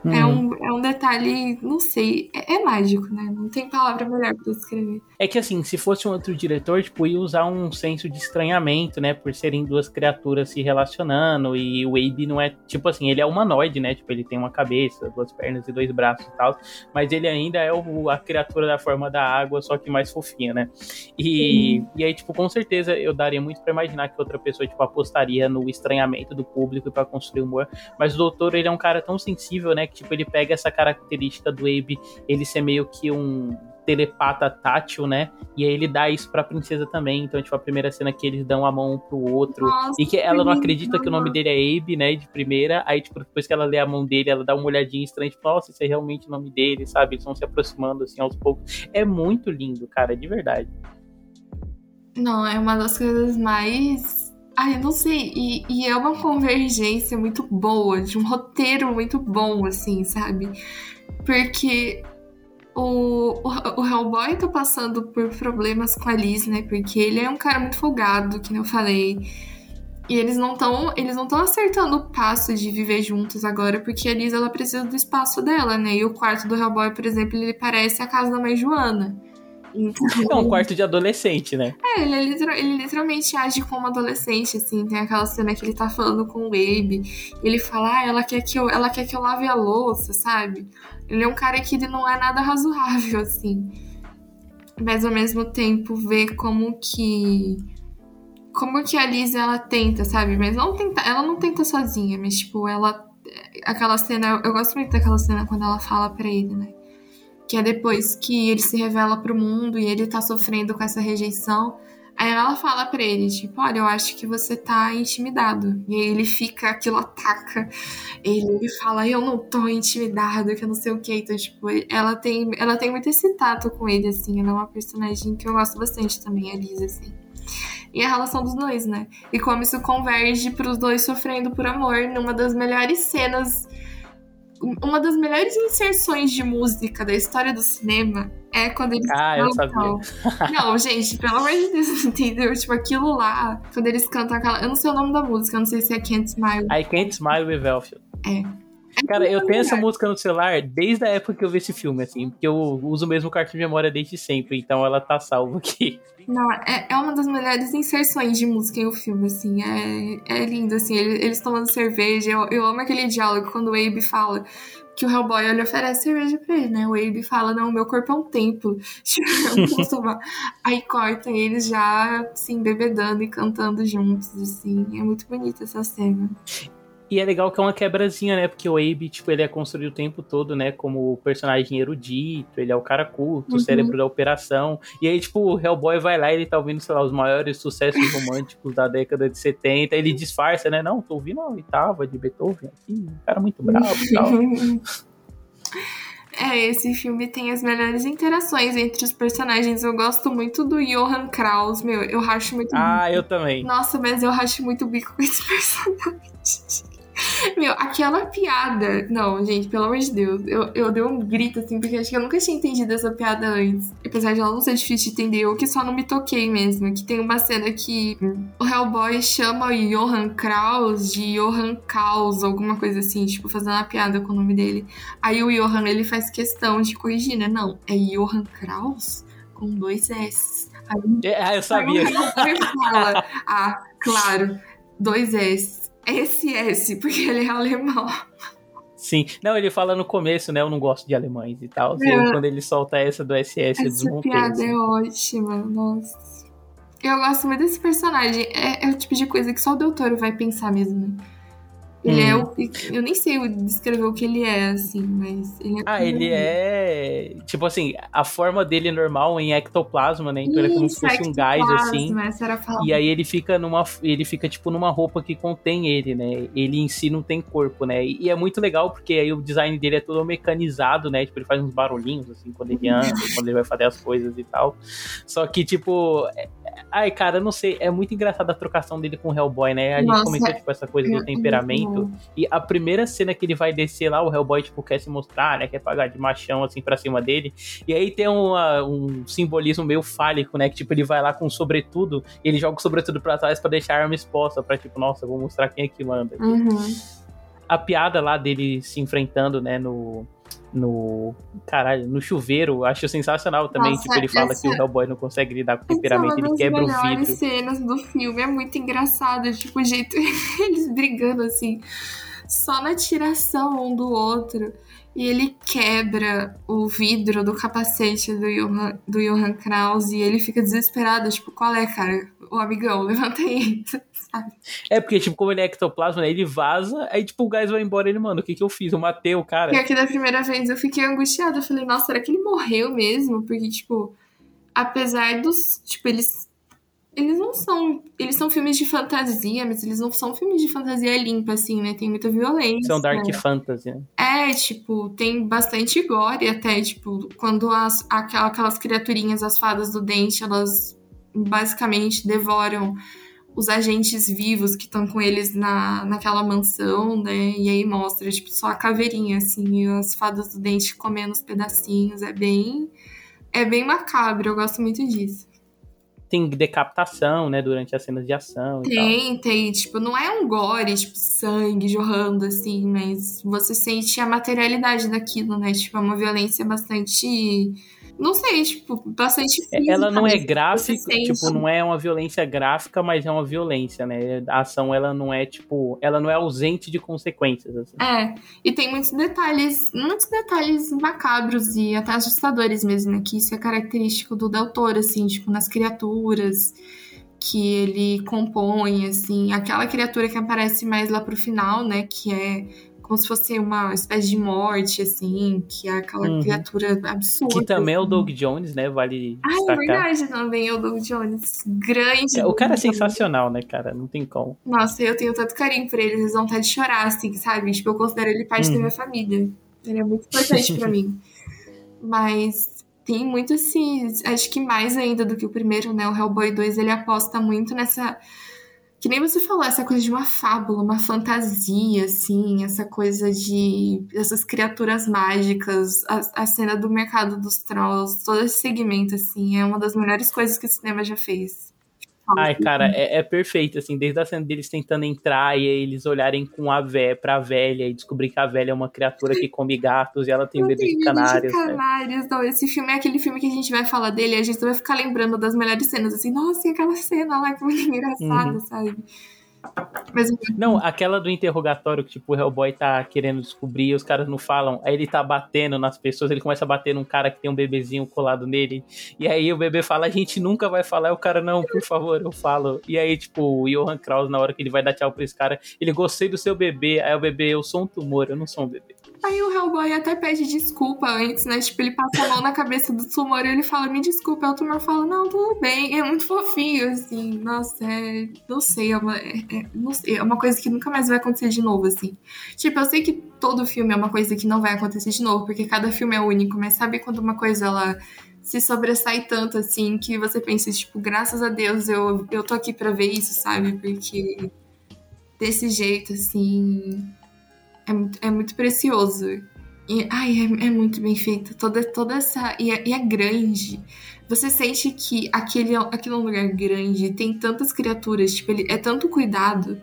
Hum. É, uhum. um, é um detalhe, não sei, é, é, mágico, né? Não tem palavra melhor pra descrever. É que assim, se fosse um outro diretor, tipo, ia usar um senso de estranhamento, né? Por serem duas criaturas se relacionando. E o Abe não é, tipo assim, ele é humanoide, né? Tipo, ele tem uma cabeça, duas pernas e dois braços e tal. Mas ele ainda é o, a criatura da forma da água, só que mais fofinha, né? E, e aí, tipo, com certeza eu daria muito para imaginar que outra pessoa, tipo, apostaria no estranhamento do público para construir humor. Mas o doutor, ele é um cara tão sensível, né? tipo, ele pega essa característica do Abe, ele ser meio que um telepata tátil, né? E aí ele dá isso pra princesa também. Então, tipo, a primeira cena que eles dão a mão um pro outro. Nossa, e que ela não acredita que o nome dele é Abe, né? De primeira. Aí, tipo, depois que ela lê a mão dele, ela dá uma olhadinha estranha, tipo, nossa, esse é realmente o nome dele, sabe? Eles vão se aproximando assim aos poucos. É muito lindo, cara, de verdade. Não, é uma das coisas mais Ai, eu não sei. E, e, é uma convergência muito boa, de um roteiro muito bom, assim, sabe? Porque o, o, Hellboy tá passando por problemas com a Liz, né? Porque ele é um cara muito folgado, que eu falei. E eles não estão eles não estão acertando o passo de viver juntos agora, porque a Liz ela precisa do espaço dela, né? E o quarto do Hellboy, por exemplo, ele parece a casa da mãe Joana. É um quarto de adolescente, né? É, ele, é ele literalmente age como adolescente, assim. Tem aquela cena que ele tá falando com o Abe. Ele fala, ah, ela quer que eu, ela quer que eu lave a louça, sabe? Ele é um cara que ele não é nada razoável, assim. Mas ao mesmo tempo ver como que como que a Liz ela tenta, sabe? Mas não tenta, ela não tenta sozinha, mas tipo, ela aquela cena, eu gosto muito daquela cena quando ela fala para ele, né? Que é depois que ele se revela pro mundo e ele tá sofrendo com essa rejeição. Aí ela fala pra ele, tipo, olha, eu acho que você tá intimidado. E aí ele fica, aquilo ataca. Ele, ele fala, eu não tô intimidado, que eu não sei o que. Então, tipo, ela tem, ela tem muito esse tato com ele, assim. Ela é uma personagem que eu gosto bastante também, a Liz, assim. E a relação dos dois, né? E como isso converge pros dois sofrendo por amor numa das melhores cenas uma das melhores inserções de música da história do cinema é quando eles ah, cantam. Eu sabia. Não, gente, pelo amor de Deus, entendeu? Tipo, aquilo lá, quando eles cantam aquela. Eu não sei o nome da música, eu não sei se é Can't Smile. I Can't Smile with Elfield. É. Cara, eu tenho essa música no celular desde a época que eu vi esse filme, assim, porque eu uso o mesmo cartão de memória desde sempre, então ela tá salva aqui. Não, é, é uma das melhores inserções de música em o um filme, assim, é, é lindo, assim, eles, tomando cerveja, eu, eu amo aquele diálogo quando o Abe fala que o Hellboy ele oferece cerveja pra ele, né? O Abe fala, não, meu corpo é um templo, tipo. Aí corta eles já, assim, bebedando e cantando juntos, assim, é muito bonita essa cena. E é legal que é uma quebrazinha, né? Porque o Abe, tipo, ele é construído o tempo todo, né? Como personagem erudito, ele é o cara culto, uhum. o cérebro da operação. E aí, tipo, o Hellboy vai lá e ele tá ouvindo, sei lá, os maiores sucessos românticos da década de 70. Ele disfarça, né? Não, tô ouvindo a oitava de Beethoven aqui. Um cara muito bravo e tal. É, esse filme tem as melhores interações entre os personagens. Eu gosto muito do Johan Kraus, meu. Eu racho muito Ah, bico. eu também. Nossa, mas eu racho muito bico com esse personagem. Meu, aquela piada. Não, gente, pelo amor de Deus. Eu, eu dei um grito assim, porque acho que eu nunca tinha entendido essa piada antes. Apesar de ela não ser difícil de entender, eu que só não me toquei mesmo. Que tem uma cena que o Hellboy chama o Johan Kraus de Johan Kraus, alguma coisa assim, tipo, fazendo uma piada com o nome dele. Aí o Johan, ele faz questão de corrigir, né? Não, é Johan Kraus com dois S. Aí, é, eu sabia. Aí fala, ah, claro, dois S. SS, porque ele é alemão. Sim. Não, ele fala no começo, né? Eu não gosto de alemães e tal. É. E quando ele solta essa do SS, essa eu desmontei. Essa piada assim. é ótima, nossa. Eu gosto muito desse personagem. É, é, o tipo de coisa que só o doutor vai pensar mesmo, né? Ele hum. é o. Eu nem sei descrever o que ele é, assim, mas. Ele é ah, ele é. Tipo assim, a forma dele é normal em ectoplasma, né? Então Isso, ele é como se fosse um gás, assim. E aí ele fica numa. Ele fica, tipo, numa roupa que contém ele, né? Ele em si não tem corpo, né? E é muito legal porque aí o design dele é todo mecanizado, né? Tipo, ele faz uns barulhinhos, assim, quando ele anda, quando ele vai fazer as coisas e tal. Só que, tipo. É... Ai, cara, não sei. É muito engraçada a trocação dele com o Hellboy, né? A gente Nossa, comentou, tipo, essa coisa do temperamento muito. E a primeira cena que ele vai descer lá, o Hellboy, tipo, quer se mostrar, né? Quer pagar de machão, assim, pra cima dele. E aí tem uma, um simbolismo meio fálico, né? Que, tipo, ele vai lá com sobretudo, e ele joga o sobretudo pra trás pra deixar a arma exposta, pra, tipo, nossa, vou mostrar quem é que manda. Uhum. A piada lá dele se enfrentando, né, no no caralho, no chuveiro, acho sensacional também. Nossa, tipo, ele fala que o Hellboy não consegue lidar com o temperamento, ele quebra o vidro. As cenas do filme é muito engraçado, tipo, o jeito eles brigando assim, só na tiração um do outro. E ele quebra o vidro do capacete do Johan, do Johan Kraus e ele fica desesperado, tipo, qual é, cara? O amigão, levanta aí. É, porque, tipo, como ele é ectoplasma, né, ele vaza, aí, tipo, o gás vai embora ele, mano, o que que eu fiz? Eu matei o cara. E aqui da primeira vez eu fiquei angustiada, eu falei, nossa, será que ele morreu mesmo? Porque, tipo, apesar dos, tipo, eles eles não são. Eles são filmes de fantasia, mas eles não são filmes de fantasia limpa, assim, né? Tem muita violência. São dark fantasy, né? É, tipo, tem bastante gore até, tipo, quando as, aquelas criaturinhas, as fadas do dente, elas basicamente devoram os agentes vivos que estão com eles na, naquela mansão, né? E aí mostra, tipo, só a caveirinha, assim, e as fadas do dente comendo os pedacinhos. É bem. É bem macabro, eu gosto muito disso. Tem decapitação, né, durante as cenas de ação. Tem, tem. Tipo, não é um gore, tipo, sangue jorrando, assim, mas você sente a materialidade daquilo, né? Tipo, é uma violência bastante não sei, tipo, bastante é, física. Ela não é gráfica, tipo, não é uma violência gráfica, mas é uma violência, né? A ação, ela não é, tipo, ela não é ausente de consequências, assim. É, e tem muitos detalhes, muitos detalhes macabros e até assustadores mesmo, né? Que isso é característico do Del Toro, assim, tipo, nas criaturas que ele compõe, assim, aquela criatura que aparece mais lá pro final, né, que é como se fosse uma espécie de morte, assim, que é aquela uhum. criatura absurda. Que também é o Doug Jones, né? Vale ah, é verdade também é o Doug Jones. Grande. É, o cara é sensacional, né, cara? Não tem como. Nossa, eu tenho tanto carinho por ele, eles vão estar de chorar, assim, sabe? Tipo, eu considero ele parte uhum. da minha família. Ele é muito importante pra mim. Mas tem muito, assim, acho que mais ainda do que o primeiro, né? O Hellboy 2, ele aposta muito nessa que nem você falou, essa coisa de uma fábula, uma fantasia, assim, essa coisa de essas criaturas mágicas, a, a cena do mercado dos trolls, todo esse segmento, assim, é uma das melhores coisas que o cinema já fez. Ai, cara, é, é, perfeito, assim, desde a cena deles tentando entrar e eles olharem com a vé pra velha e descobrir que a velha é uma criatura que come gatos e ela tem medo de canários. De canários, não, esse filme é aquele filme que a gente vai falar dele e a gente vai ficar lembrando das melhores cenas, assim, nossa, e aquela cena lá que muito engraçada, uhum. sabe? Mas... Não, aquela do interrogatório que, tipo, o Hellboy tá querendo descobrir e os caras não falam, aí ele tá batendo nas pessoas, ele começa a bater num cara que tem um bebezinho colado nele, e aí o bebê fala, a gente nunca vai falar, e o cara, não, por favor, eu falo. E aí, tipo, o Johan Kraus, na hora que ele vai dar tchau pra esse cara, ele gostei do seu bebê, aí o bebê, eu sou um tumor, eu não sou um bebê. Aí o Hellboy até pede desculpa antes, né? Tipo, ele passa a mão na cabeça do tumor e ele fala, me desculpa. Aí o tumor fala, não, tudo bem. É muito fofinho, assim. Nossa, é. Não sei, é uma, é, é, uma coisa que nunca mais vai acontecer de novo, assim. Tipo, eu sei que todo filme é uma coisa que não vai acontecer de novo, porque cada filme é único, mas sabe quando uma coisa ela se sobressai tanto, assim, que você pensa, tipo, graças a Deus eu, eu tô aqui pra ver isso, sabe? Porque desse jeito, assim é, é muito precioso. E, ai, é, é, muito bem feito. Toda, toda essa. E é, e é, grande. Você sente que aquele, aquele é um lugar grande, tem tantas criaturas, tipo, ele, é tanto cuidado.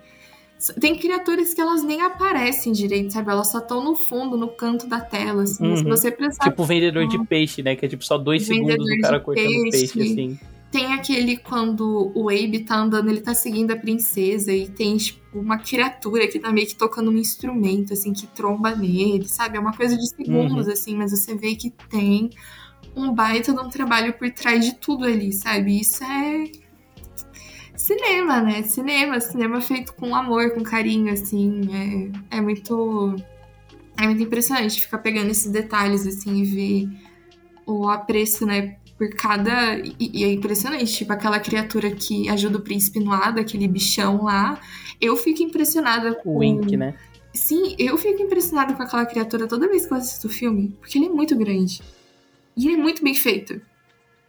Tem criaturas que elas nem aparecem direito, sabe? Elas só estão no fundo, no canto da tela, assim. Uhum. Se você precisar. Tipo o vendedor de peixe, né? Que é tipo só dois segundos do cara cortando peixe, peixe assim. Tem aquele quando o Abe tá andando, ele tá seguindo a princesa e tem, tipo, uma criatura que tá meio que tocando um instrumento, assim, que tromba nele, sabe? É uma coisa de segundos, uhum. assim, mas você vê que tem um baita de um trabalho por trás de tudo ali, sabe? Isso é cinema, né? Cinema, cinema feito com amor, com carinho, assim. É, é muito. É muito impressionante ficar pegando esses detalhes, assim, e ver o apreço, né, por cada. E, e, é impressionante, tipo, aquela criatura que ajuda o príncipe no ar, aquele bichão lá. Eu fico impressionada com. O Wink, né? Sim, eu fico impressionada com aquela criatura toda vez que eu assisto o filme, porque ele é muito grande. E ele é muito bem feito.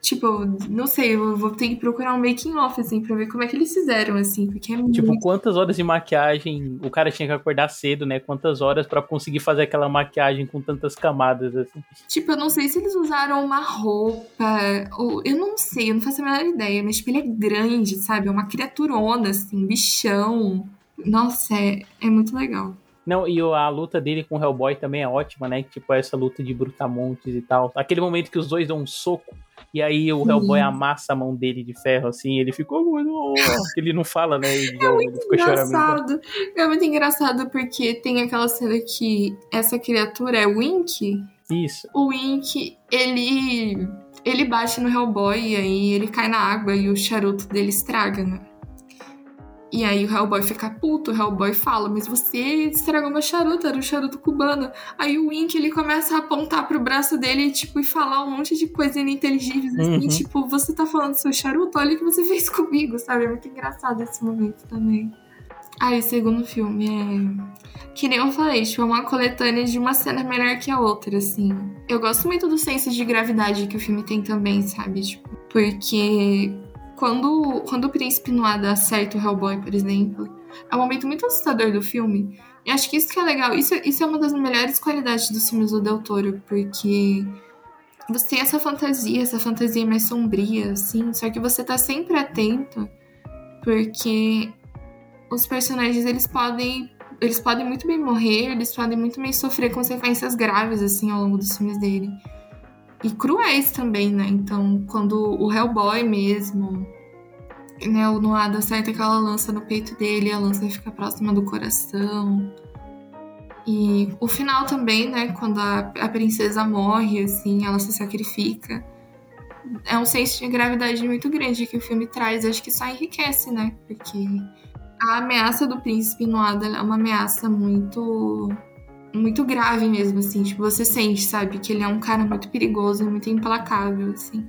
Tipo, não sei, eu vou ter que procurar um making off, assim, pra ver como é que eles fizeram, assim, porque é Tipo, muito... quantas horas de maquiagem o cara tinha que acordar cedo, né? Quantas horas para conseguir fazer aquela maquiagem com tantas camadas, assim. Tipo, eu não sei se eles usaram uma roupa, ou... Eu não sei, eu não faço a menor ideia, mas, tipo, ele é grande, sabe? É uma criaturona, assim, bichão. Nossa, é, é muito legal. Não, e a luta dele com o Hellboy também é ótima, né? Tipo, essa luta de brutamontes e tal. Aquele momento que os dois dão um soco e aí o Hellboy amassa a mão dele de ferro, assim, ele ficou muito. ele não fala, né? Ele, é muito engraçado. É muito engraçado porque tem aquela cena que essa criatura é o Wink. Isso. O Wink, ele. Ele bate no Hellboy e aí ele cai na água e o charuto dele estraga, né? E aí o Hellboy fica puto, o Hellboy fala, mas você estragou meu charuto, era um charuto cubano. Aí o Wink, ele começa a apontar pro braço dele, tipo, e falar um monte de coisa ininteligíveis, assim, uhum. tipo, você tá falando do seu charuto? Olha o que você fez comigo, sabe? É muito engraçado esse momento também. Aí o segundo filme é... Que nem eu falei, tipo, é uma coletânea de uma cena melhor que a outra, assim. Eu gosto muito do senso de gravidade que o filme tem também, sabe? Tipo, porque quando, quando o príncipe Noir acerta o Hellboy, por exemplo, é um momento muito assustador do filme. E acho que isso que é legal. Isso, isso é uma das melhores qualidades dos filmes do Del Toro, porque você tem essa fantasia, essa fantasia mais sombria, assim, só que você tá sempre atento, porque os personagens, eles podem eles podem muito bem morrer, eles podem muito bem sofrer consequências graves, assim, ao longo dos filmes dele e cruéis também, né? Então, quando o Hellboy mesmo, né, o Noada acerta aquela lança no peito dele, a lança fica próxima do coração. E o final também, né, quando a, a princesa morre, assim, ela se sacrifica. É um senso de gravidade muito grande que o filme traz, acho que só enriquece, né? Porque a ameaça do príncipe Noada é uma ameaça muito muito grave mesmo, assim. Tipo, você sente, sabe, que ele é um cara muito perigoso, muito implacável, assim.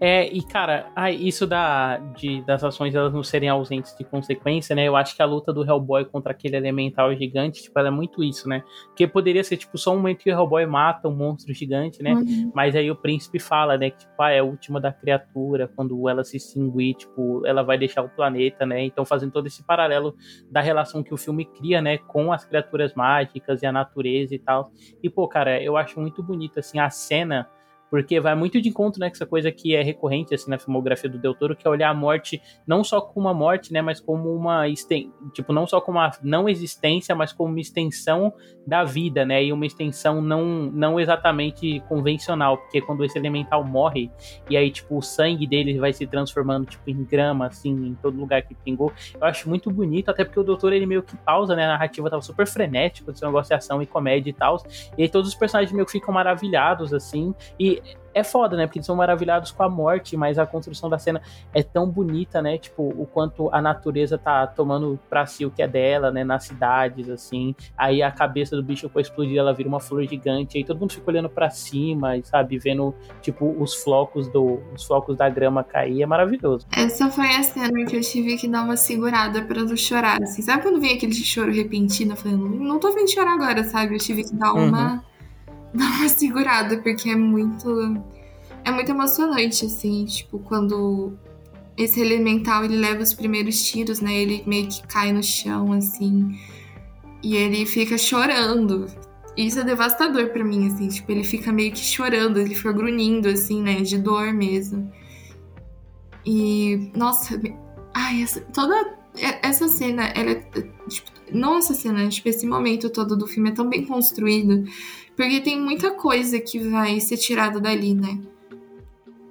É, e cara, isso da, de, das ações elas não serem ausentes de consequência, né? Eu acho que a luta do Hellboy contra aquele elemental gigante, tipo, ela é muito isso, né? Porque poderia ser, tipo, só um momento que o Hellboy mata um monstro gigante, né? Uhum. Mas aí o príncipe fala, né? Que, tipo, ah, é a última da criatura, quando ela se extinguir, tipo, ela vai deixar o planeta, né? Então, fazendo todo esse paralelo da relação que o filme cria, né? Com as criaturas mágicas e a natureza e tal. E, pô, cara, eu acho muito bonito, assim, a cena porque vai muito de encontro, né, com essa coisa que é recorrente, assim, na filmografia do Del Toro, que é olhar a morte não só como uma morte, né, mas como uma, tipo, não só como uma não existência, mas como uma extensão da vida, né, e uma extensão não, não exatamente convencional, porque quando esse elemental morre, e aí, tipo, o sangue dele vai se transformando, tipo, em grama, assim, em todo lugar que pingou, eu acho muito bonito, até porque o Doutor, ele meio que pausa, né, a narrativa tava super frenética, esse negócio de ação e comédia e tal, e aí todos os personagens meio que ficam maravilhados, assim, e é foda, né? Porque eles são maravilhados com a morte, mas a construção da cena é tão bonita, né? Tipo, o quanto a natureza tá tomando pra si o que é dela, né? Nas cidades, assim. Aí a cabeça do bicho foi explodir, ela vira uma flor gigante. Aí todo mundo fica olhando para cima, e, sabe? Vendo, tipo, os flocos do os flocos da grama cair. É maravilhoso. Essa foi a cena que eu tive que dar uma segurada pra não chorar, assim. Sabe quando vem aquele choro repentino? Eu falei, não, não tô vendo chorar agora, sabe? Eu tive que dar uma... Uhum dar uma segurada, porque é muito. É muito emocionante, assim, tipo, quando esse elemental ele leva os primeiros tiros, né? Ele meio que cai no chão, assim. E ele fica chorando. Isso é devastador para mim, assim. Tipo, ele fica meio que chorando, ele fica grunhindo, assim, né? De dor mesmo. E, nossa, ai, essa, toda essa cena, ela é, tipo, não essa cena, tipo, esse momento todo do filme é tão bem construído porque tem muita coisa que vai ser tirada dali, né?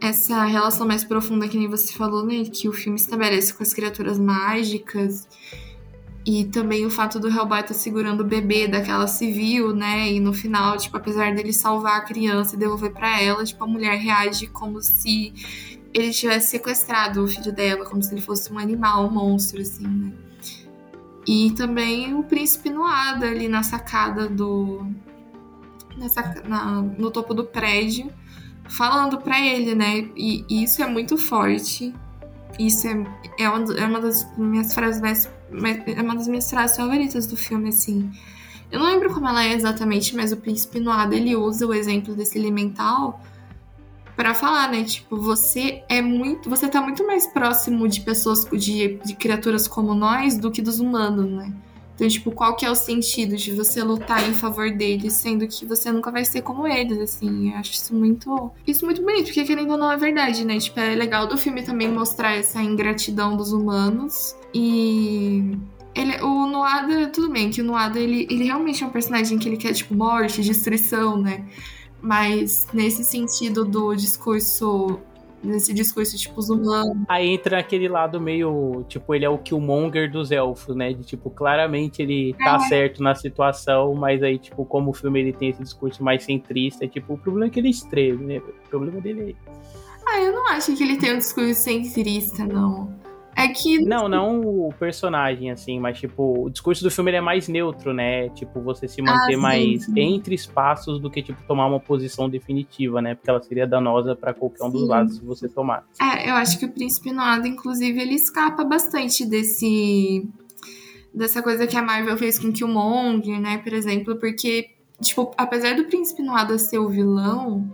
Essa relação mais profunda que nem você falou, né? Que o filme estabelece com as criaturas mágicas. E também o fato do Hellboy estar tá segurando o bebê daquela civil, né? E no final, tipo, apesar dele salvar a criança e devolver para ela, tipo, a mulher reage como se ele tivesse sequestrado o filho dela, como se ele fosse um animal, um monstro, assim, né? E também o príncipe Noada ali na sacada do, nessa, na, no topo do prédio, falando para ele, né? E, e, isso é muito forte. Isso é, é, uma, é uma das minhas frases mais, É uma das minhas frases favoritas do filme, assim. Eu não lembro como ela é exatamente, mas o Príncipe Noada ele usa o exemplo desse elemental para falar, né? Tipo, você é muito. Você tá muito mais próximo de pessoas, de, de criaturas como nós do que dos humanos, né? Então, tipo, qual que é o sentido de você lutar em favor deles, sendo que você nunca vai ser como eles, assim. Eu acho isso muito. Isso muito bonito, porque querendo ou não é verdade, né? Tipo, é legal do filme também mostrar essa ingratidão dos humanos. E. Ele, o Noada, tudo bem, que o Noada, ele, ele realmente é um personagem que ele quer, tipo, morte, destruição, né? Mas nesse sentido do discurso nesse discurso, tipo, os humanos. Aí entra aquele lado meio, tipo, ele é o Killmonger dos elfos, né? De, tipo, claramente ele tá é. certo na situação, mas aí, tipo, como o filme ele tem esse discurso mais centrista, é, tipo, o problema é que ele estreve, né? O problema dele é. Ah, eu não acho que ele tem um discurso centrista, não. É que. Não, não o personagem, assim, mas, tipo, o discurso do filme é mais neutro, né? Tipo, você se manter ah, mais sim. entre espaços do que, tipo, tomar uma posição definitiva, né? Porque ela seria danosa para qualquer um sim. dos lados se você tomar. É, eu acho que o Príncipe Noado, inclusive, ele escapa bastante desse. dessa coisa que a Marvel fez com Killmonger, né? Por exemplo, porque, tipo, apesar do Príncipe Noado ser o vilão.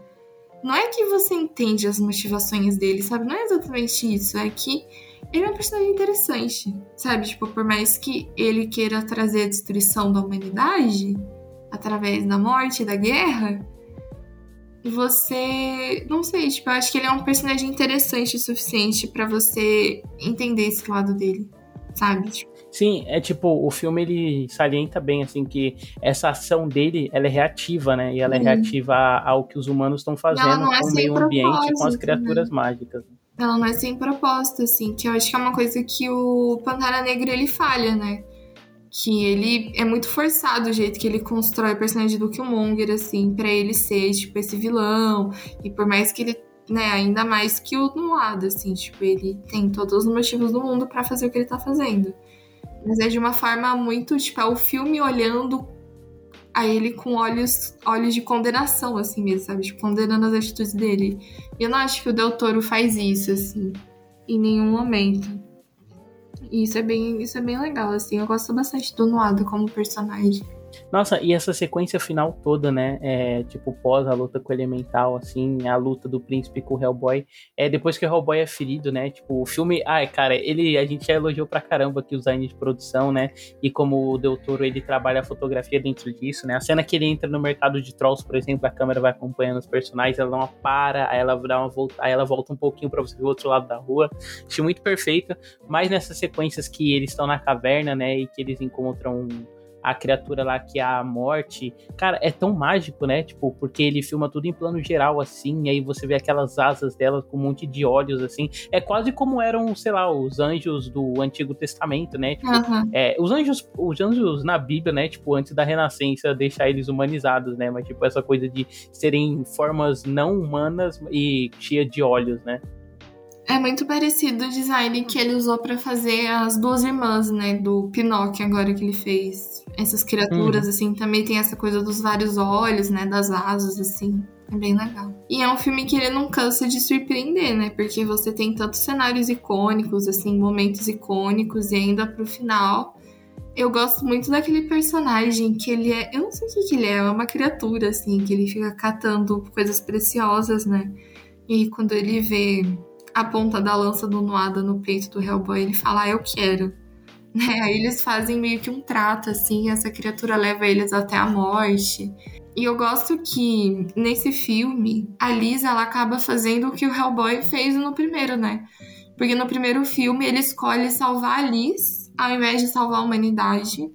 Não é que você entende as motivações dele, sabe? Não é exatamente isso. É que ele é um personagem interessante, sabe? Tipo, por mais que ele queira trazer a destruição da humanidade através da morte, da guerra, você. Não sei, tipo, eu acho que ele é um personagem interessante o suficiente para você entender esse lado dele, sabe? Tipo, Sim, é tipo, o filme ele salienta bem, assim, que essa ação dele, ela é reativa, né? E ela é reativa ao que os humanos estão fazendo é com o meio ambiente, com as criaturas né? mágicas ela não é sem propósito, assim, que eu acho que é uma coisa que o Pantera Negra ele falha, né? Que ele é muito forçado o jeito que ele constrói o personagem do Killmonger, assim, para ele ser, tipo, esse vilão. E por mais que ele, né, ainda mais que o Noada, assim, tipo, ele tem todos os motivos do mundo para fazer o que ele tá fazendo. Mas é de uma forma muito, tipo, é o filme olhando a ele com olhos, olhos de condenação, assim mesmo, sabe? Tipo, condenando as atitudes dele. E eu não acho que o Del Toro faz isso, assim, em nenhum momento. E isso é bem, isso é bem legal, assim. Eu gosto bastante do Noado como personagem. Nossa, e essa sequência final toda, né? É, tipo, pós a luta com o Elemental, assim, a luta do príncipe com o Hellboy. É depois que o Hellboy é ferido, né? Tipo, o filme. Ai, cara, ele. A gente já elogiou pra caramba aqui o design de produção, né? E como o Del Toro ele trabalha a fotografia dentro disso, né? A cena que ele entra no mercado de trolls, por exemplo, a câmera vai acompanhando os personagens, ela não para, aí ela dá uma volta, aí ela volta um pouquinho para você ver o outro lado da rua. Achei muito perfeita. Mas nessas sequências que eles estão na caverna, né? E que eles encontram a criatura lá que é a morte. Cara, é tão mágico, né? Tipo, porque ele filma tudo em plano geral, assim, e aí você vê aquelas asas dela com um monte de olhos, assim. É quase como eram, sei lá, os anjos do Antigo Testamento, né? Tipo, uhum. é, os anjos, os anjos na Bíblia, né? Tipo, antes da Renascença, deixar eles humanizados, né? Mas, tipo, essa coisa de serem formas não humanas e cheia de olhos, né? É muito parecido o design que ele usou para fazer as duas irmãs, né? Do Pinóquio, agora que ele fez. Essas criaturas, uhum. assim, também tem essa coisa dos vários olhos, né? Das asas, assim. É bem legal. E é um filme que ele não cansa de surpreender, né? Porque você tem tantos cenários icônicos, assim, momentos icônicos, e ainda pro final. Eu gosto muito daquele personagem que ele é. Eu não sei o que, que ele é, é uma criatura, assim, que ele fica catando coisas preciosas, né? E quando ele vê a ponta da lança do Noada no peito do Hellboy, ele fala, ah, eu quero. Né? Aí eles fazem meio que um trato, assim, essa criatura leva eles até a morte. E eu gosto que nesse filme, a Liz ela acaba fazendo o que o Hellboy fez no primeiro, né? Porque no primeiro filme ele escolhe salvar a Liz ao invés de salvar a humanidade.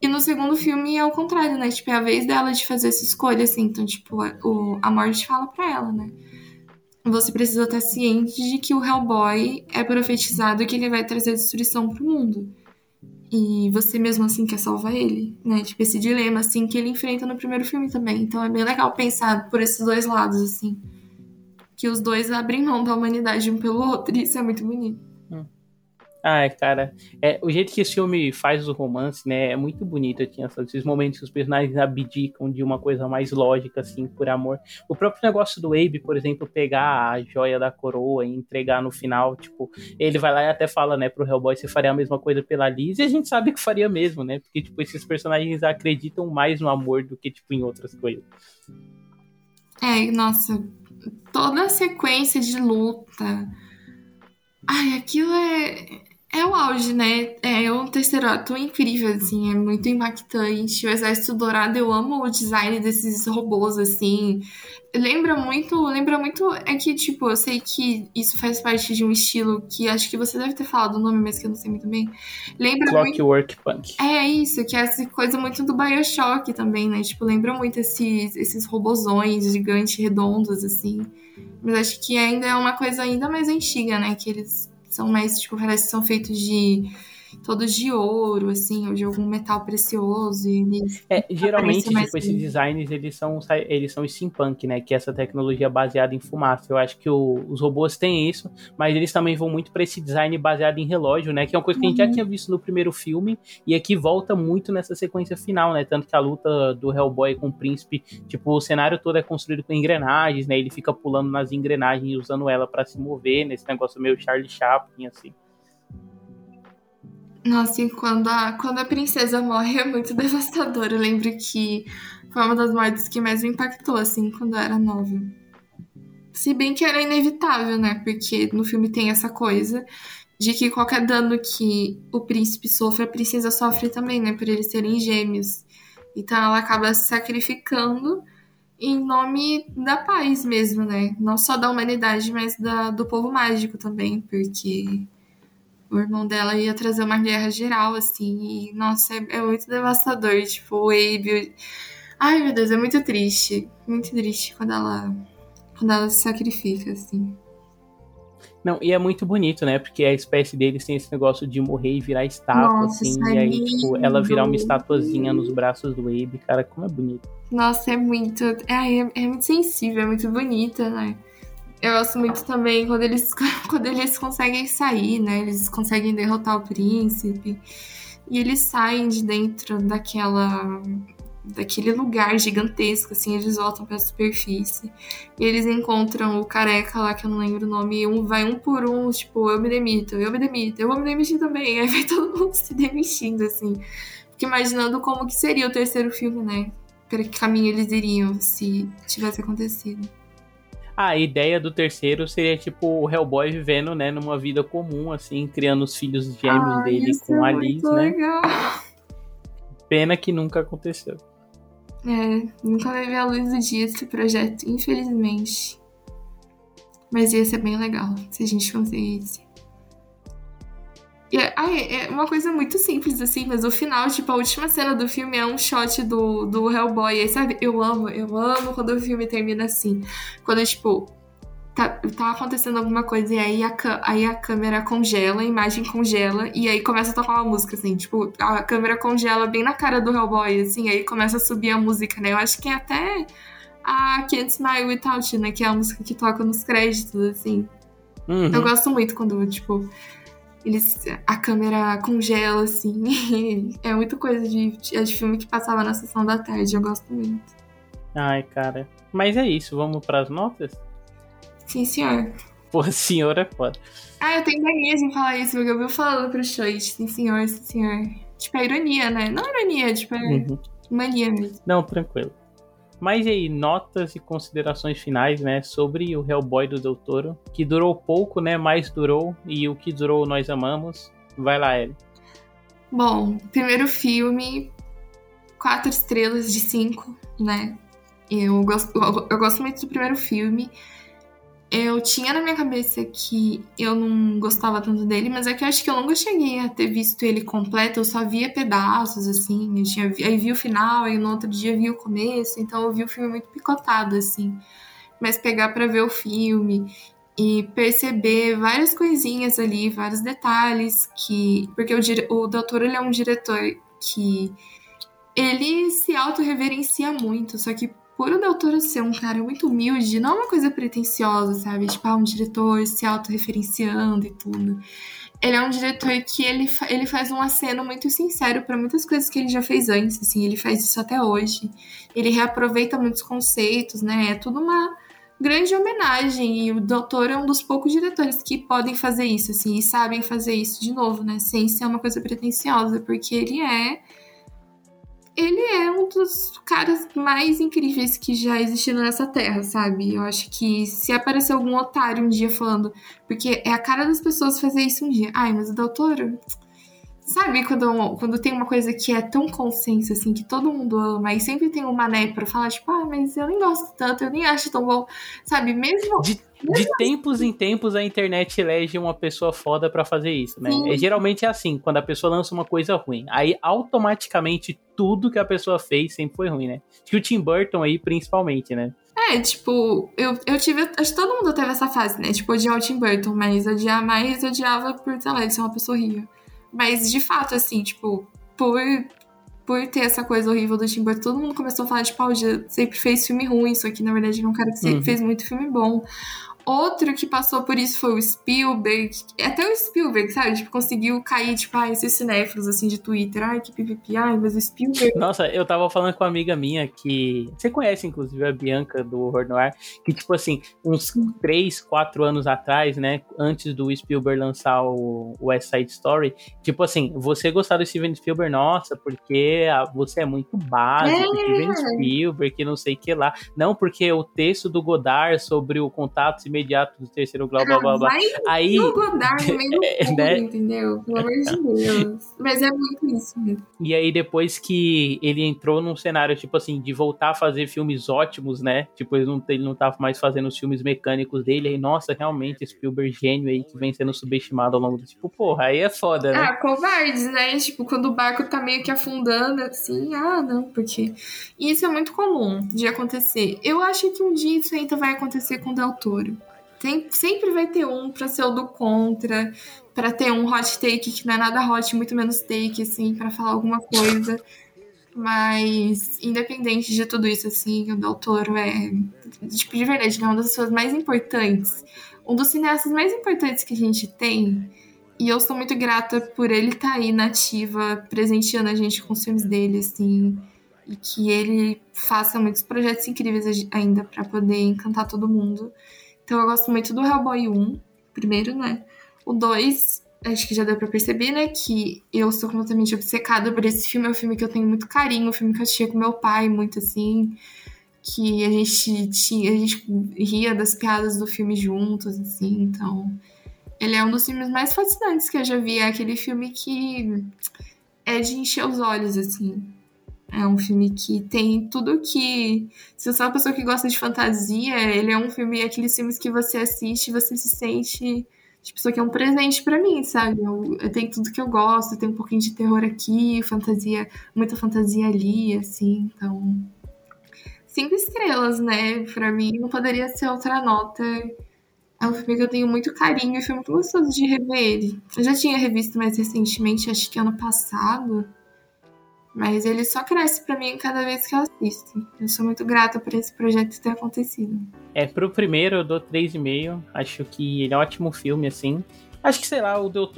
E no segundo filme é o contrário, né? Tipo, é a vez dela de fazer essa escolha, assim. Então, tipo, a, o, a morte fala pra ela, né? Você precisa estar ciente de que o Hellboy é profetizado que ele vai trazer destruição pro mundo. E você mesmo assim quer salvar ele, né? Tipo, esse dilema, assim, que ele enfrenta no primeiro filme também. Então é bem legal pensar por esses dois lados, assim. Que os dois abrem mão da humanidade um pelo outro, e isso é muito bonito. Ai, cara, é, o jeito que esse filme faz o romance, né, é muito bonito, assim, esses momentos que os personagens abdicam de uma coisa mais lógica, assim, por amor. O próprio negócio do Abe, por exemplo, pegar a joia da coroa e entregar no final, tipo, ele vai lá e até fala, né, pro Hellboy, você faria a mesma coisa pela Liz, e a gente sabe que faria mesmo, né, porque, tipo, esses personagens acreditam mais no amor do que, tipo, em outras coisas. É, nossa, toda a sequência de luta... Ai, aquilo é é o auge, né? É um terceiro ato incrível, assim, é muito impactante. O Exército Dourado, eu amo o design desses robôs, assim. Lembra muito, lembra muito, é que, tipo, eu sei que isso faz parte de um estilo que acho que você deve ter falado o nome, mas que eu não sei muito bem. Lembra Clockwork muito... Punk. É isso, que é essa coisa muito do Bioshock também, né? Tipo, lembra muito esses, esses robozões gigantes, redondos, assim. Mas acho que ainda é uma coisa ainda mais antiga, né? Que eles são mais, tipo, parece que são feitos de todos de ouro, assim, ou de algum metal precioso. E é, geralmente, tipo, esses designs, eles são, eles são steampunk, né? Que é essa tecnologia baseada em fumaça. Eu acho que o, os robôs têm isso, mas eles também vão muito para esse design baseado em relógio, né? Que é uma coisa que a gente uhum. já tinha visto no primeiro filme e aqui volta muito nessa sequência final, né? Tanto que a luta do Hellboy com o príncipe, tipo, o cenário todo é construído com engrenagens, né? Ele fica pulando nas engrenagens e usando ela para se mover, nesse negócio meio Charlie Chaplin, assim. Nossa, e quando a, quando a princesa morre é muito devastador. Eu lembro que foi uma das mortes que mais me impactou, assim, quando eu era nova. Se bem que era inevitável, né? Porque no filme tem essa coisa de que qualquer dano que o príncipe sofre, a princesa sofre também, né? Por eles serem gêmeos. Então ela acaba se sacrificando em nome da paz mesmo, né? Não só da humanidade, mas da, do povo mágico também, porque o irmão dela ia trazer uma guerra geral, assim, e, nossa, é, é muito devastador, tipo, o Abe... Ai, meu Deus, é muito triste, muito triste quando ela, quando ela se sacrifica, assim. Não, e é muito bonito, né? Porque a espécie deles tem esse negócio de morrer e virar estátua, Nossa, assim. E aí, tipo, ela virar uma estatuazinha nos braços do Abe. Cara, como é bonito. Nossa, é muito. É, é, é muito sensível, é muito bonita, né? Eu gosto muito também quando eles, quando eles conseguem sair, né? Eles conseguem derrotar o príncipe. E eles saem de dentro daquela daquele lugar gigantesco, assim, eles voltam para a superfície. E eles encontram o careca lá, que eu não lembro o nome, e um vai um por um, tipo, eu me demito, eu me demito, eu vou me demitir também. Aí vai todo mundo se demitindo, assim. fico imaginando como que seria o terceiro filme, né? Para que caminho eles iriam se tivesse acontecido. A ideia do terceiro seria tipo o Hellboy vivendo, né, numa vida comum, assim, criando os filhos gêmeos Ah, dele com é a Liz, né? legal. Pena que nunca aconteceu. É, nunca vai ver a luz do dia esse projeto, infelizmente. Mas ia ser bem legal se a gente conseguisse. É, é uma coisa muito simples, assim, mas o final, tipo, a última cena do filme é um shot do, do Hellboy. Aí, sabe, eu amo, eu amo quando o filme termina assim. Quando, tipo, tá, tá acontecendo alguma coisa e aí a, aí a câmera congela, a imagem congela, e aí começa a tocar uma música, assim, tipo, a câmera congela bem na cara do Hellboy, assim, aí começa a subir a música, né? Eu acho que é até a Can't Smile Without You, né? Que é a música que toca nos créditos, assim. Uhum. Eu gosto muito quando, tipo, eles, a câmera congela, assim. é muito coisa de, de, filme que passava na sessão da tarde, eu gosto muito. Ai, cara. Mas é isso, vamos pras notas? Sim, senhor. Pô, senhora é foda. Ah, eu tenho mania de falar isso, porque eu vi falando pro Shoit. Sim, senhor, sim, senhor. Tipo, é ironia, né? Não ironia, tipo, é Uhum. mania mesmo. Não, tranquilo. Mas e aí, notas e considerações finais, né, sobre o Hellboy do Del Toro, que durou pouco, né, mas durou, e o que durou nós amamos. Vai lá, Ellie. Bom, primeiro filme, quatro estrelas de cinco, né? Eu gosto, eu, eu gosto muito do primeiro filme. Eu tinha na minha cabeça que eu não gostava tanto dele, mas é que eu acho que eu nunca cheguei a ter visto ele completo, eu só via pedaços, assim. Eu tinha, aí vi o final, aí no outro dia vi o começo, então eu vi o filme muito picotado, assim. Mas pegar pra ver o filme e perceber várias coisinhas ali, vários detalhes que. Porque o, o doutor ele é um diretor que ele se autorreverencia muito, só que por o Del Toro ser um cara muito humilde, não é uma coisa pretensiosa, sabe? Tipo, ah, um diretor se autorreferenciando e tudo. Ele é um diretor que ele, ele faz um aceno muito sincero para muitas coisas que ele já fez antes, assim, ele faz isso até hoje. Ele reaproveita muitos conceitos, né? É tudo uma grande homenagem e o Del Toro é um dos poucos diretores que podem fazer isso, assim, e sabem fazer isso de novo, né? Sem ser uma coisa pretensiosa, porque ele é ele é um dos caras mais incríveis que já existiram nessa terra, sabe? Eu acho que se aparecer algum otário um dia falando, porque é a cara das pessoas fazer isso um dia. Ai, mas o doutor. Sabe quando, quando tem uma coisa que é tão consenso, assim, que todo mundo ama, e sempre tem um mané pra falar, tipo, ah, mas eu nem gosto tanto, eu nem acho tão bom. Sabe, mesmo. De, de tempos em tempos a internet elege uma pessoa foda pra fazer isso, né? Sim. É, geralmente é assim, quando a pessoa lança uma coisa ruim, aí automaticamente tudo que a pessoa fez sempre foi ruim, né? Acho que o Tim Burton aí, principalmente, né? É, tipo, eu, eu tive. Acho que todo mundo teve essa fase, né? Tipo, odiar o Tim Burton, mas odiar mais, odiava por, sei lá, ele ser uma pessoa horrível. Mas de fato, assim, tipo, por, por ter essa coisa horrível do Tim Burton, todo mundo começou a falar, tipo, ah, o sempre fez filme ruim, só que na verdade ele é um cara que sempre Uhum. fez muito filme bom. Outro que passou por isso foi o Spielberg. Até o Spielberg, sabe? Tipo, conseguiu cair, tipo, ah, esses cinéfilos, assim, de Twitter. Ai, que pipipi. Ai, mas o Spielberg... Nossa, eu tava falando com uma amiga minha que. Você conhece, inclusive, a Bianca do Horror Noir, que, tipo assim, uns 3, 4 anos atrás, né? Antes do Spielberg lançar o West Side Story, tipo assim, você gostar do Steven Spielberg, nossa, porque ah, você é muito básico, É. Steven Spielberg, que não sei o que lá. Não, porque o texto do Godard sobre o contato imediato do terceiro grau, blá blá blá. Vai Aí. no Godard no meio É, né? entendeu? Pelo amor de Deus. Mas é muito isso mesmo. E aí, depois que ele entrou num cenário, tipo assim, de voltar a fazer filmes ótimos, né? Tipo, ele não, ele não tava mais fazendo os filmes mecânicos dele. Aí, nossa, realmente, Spielberg gênio aí que vem sendo subestimado ao longo do. Tipo, porra, aí é foda, né? Ah, covardes, né? Tipo, quando o barco tá meio que afundando, assim, ah, não, porque. E isso é muito comum de acontecer. Eu acho que um dia isso ainda vai acontecer com o Del Toro. Tem, sempre vai ter um pra ser o do contra, pra ter um hot take que não é nada hot, muito menos take, assim, pra falar alguma coisa. Mas, independente de tudo isso, assim, o Del Toro é, tipo, de verdade, né, uma das pessoas mais importantes. Um dos cineastas mais importantes que a gente tem. E eu sou muito grata por ele estar aí na ativa, presenteando a gente com os filmes dele, assim. E que ele faça muitos projetos incríveis ainda pra poder encantar todo mundo. Então eu gosto muito do Hellboy 1, primeiro, né? O 2, acho que já deu pra perceber, né, que eu sou completamente obcecada por esse filme. É um filme que eu tenho muito carinho, um filme que eu assistia com meu pai, muito assim. Que a gente tinha, a gente ria das piadas do filme juntos, assim, então. Ele é um dos filmes mais fascinantes que eu já vi. É aquele filme que é de encher os olhos, assim. É um filme que tem tudo que. Se você é uma pessoa que gosta de fantasia, ele é um filme, aqueles filmes que você assiste você se sente. Tipo, isso aqui é um presente para mim, sabe? Eu, eu, tenho tudo que eu gosto, tem um pouquinho de terror aqui, fantasia, muita fantasia ali, assim, então. Cinco estrelas, né? Pra mim não poderia ser outra nota. É um filme que eu tenho muito carinho e foi muito gostoso de rever ele. Eu já tinha revisto mais recentemente, acho que ano passado. Mas ele só cresce para mim cada vez que eu assisto. Eu sou muito grata por esse projeto ter acontecido. É, pro primeiro eu dou 3,5. Acho que ele é um ótimo filme, assim. Acho que, sei lá, o Del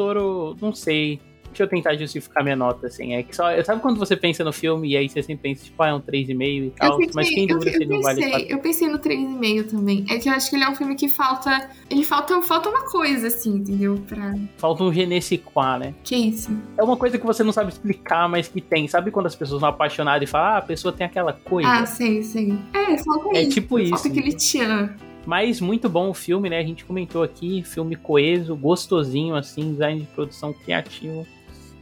não sei. Deixa eu tentar justificar minha nota, assim. É que só. Sabe quando você pensa no filme e aí você sempre pensa, tipo, ah, é um 3,5 e tal? Pensei, mas quem dúvida se ele não vale 4. Eu pensei no 3,5 também. É que eu acho que ele é um filme que falta. Ele falta, falta uma coisa, assim, entendeu? Pra... Falta um genesiquá, né? Que isso? É uma coisa que você não sabe explicar, mas que tem. Sabe quando as pessoas são apaixonadas e falam, ah, a pessoa tem aquela coisa? Ah, sei, sei. É, falta é isso. É tipo isso. Falta aquele tchan. Mas muito bom o filme, né? A gente comentou aqui, filme coeso, gostosinho, assim, design de produção criativo.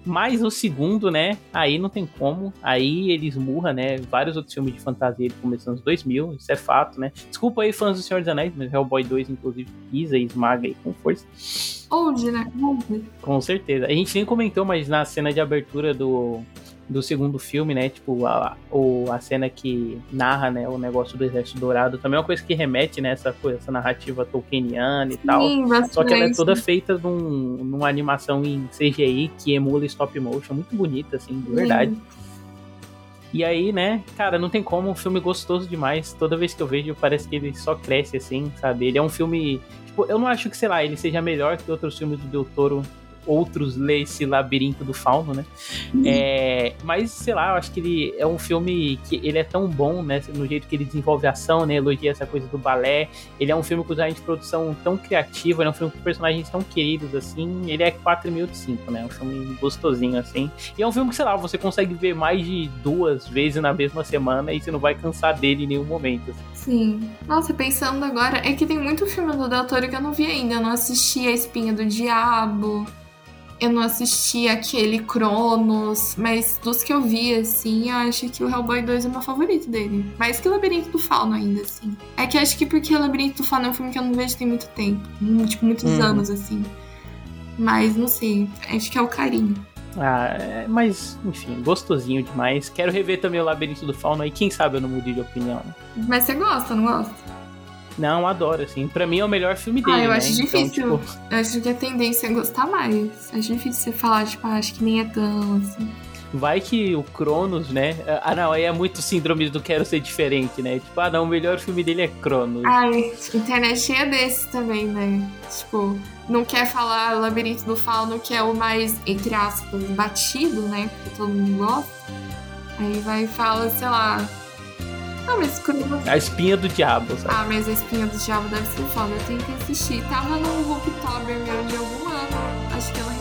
Mas o segundo, né? Aí não tem como. Aí ele esmurra, né? Vários outros filmes de fantasia ele começou nos 2000, isso é fato, né? Desculpa aí, fãs do Senhor dos Anéis, mas Hellboy 2, inclusive, pisa e esmaga aí com força. Onde, né? Com certeza. A gente nem comentou, mas na cena de abertura do do segundo filme, né? Tipo, a, o, a cena que narra, né, o negócio do Exército Dourado, também é uma coisa que remete nessa né, essa narrativa tolkieniana e Sim, tal. Bastante. Só que ela é toda feita num, numa animação em CGI que emula stop motion, muito bonita, assim, de verdade. Sim. E aí, né, cara, não tem como, um filme gostoso demais. Toda vez que eu vejo, parece que ele só cresce, assim, sabe? Ele é um filme. Tipo, eu não acho que, sei lá, ele seja melhor que outros filmes do Del Toro outros ler esse labirinto do fauno, né? Uhum. É, mas, sei lá, eu acho que ele é um filme que ele é tão bom, né? No jeito que ele desenvolve a ação, né? Elogia essa coisa do balé. Ele é um filme com design de produção tão criativo, ele é um filme com personagens tão queridos, assim. Ele é 4 mil de 5, né? Um filme gostosinho, assim. E é um filme que, sei lá, você consegue ver mais de duas vezes na mesma semana e você não vai cansar dele em nenhum momento. Assim. Sim. Nossa, pensando agora, é que tem muito filme do Del Toro que eu não vi ainda. Eu não assisti A Espinha do Diabo. Eu não assisti aquele Cronos, mas dos que eu vi, assim, eu acho que o Hellboy 2 é o meu favorito dele. Mais que o Labirinto do Fauno ainda, assim. É que acho que porque o Labirinto do Fauno é um filme que eu não vejo tem muito tempo. Tipo, muitos uhum. anos, assim. Mas, não sei, acho que é o carinho. Ah, é, mas, enfim, gostosinho demais. Quero rever também o Labirinto do Fauno aí, quem sabe eu não mude de opinião. Mas você gosta, não gosta? Não, adoro, assim. Pra mim é o melhor filme dele. Ah, eu né? acho difícil. Então, tipo... Eu acho que a tendência é gostar mais. Acho difícil você falar, tipo, ah, acho que nem é tão assim. Vai que o Cronos, né? Ah, não, aí é muito síndrome do quero ser diferente, né? Tipo, ah, não, o melhor filme dele é Cronos. Ai, internet cheia desses também, né? Tipo, não quer falar Labirinto do Fauno, que é o mais, entre aspas, batido, né? Porque todo mundo gosta. Aí vai e fala, sei lá, mas A espinha do diabo, sabe? Ah, mas a espinha do diabo deve ser foda. Eu tenho que assistir. Tava no Rooktober meu de algum ano. Acho que ela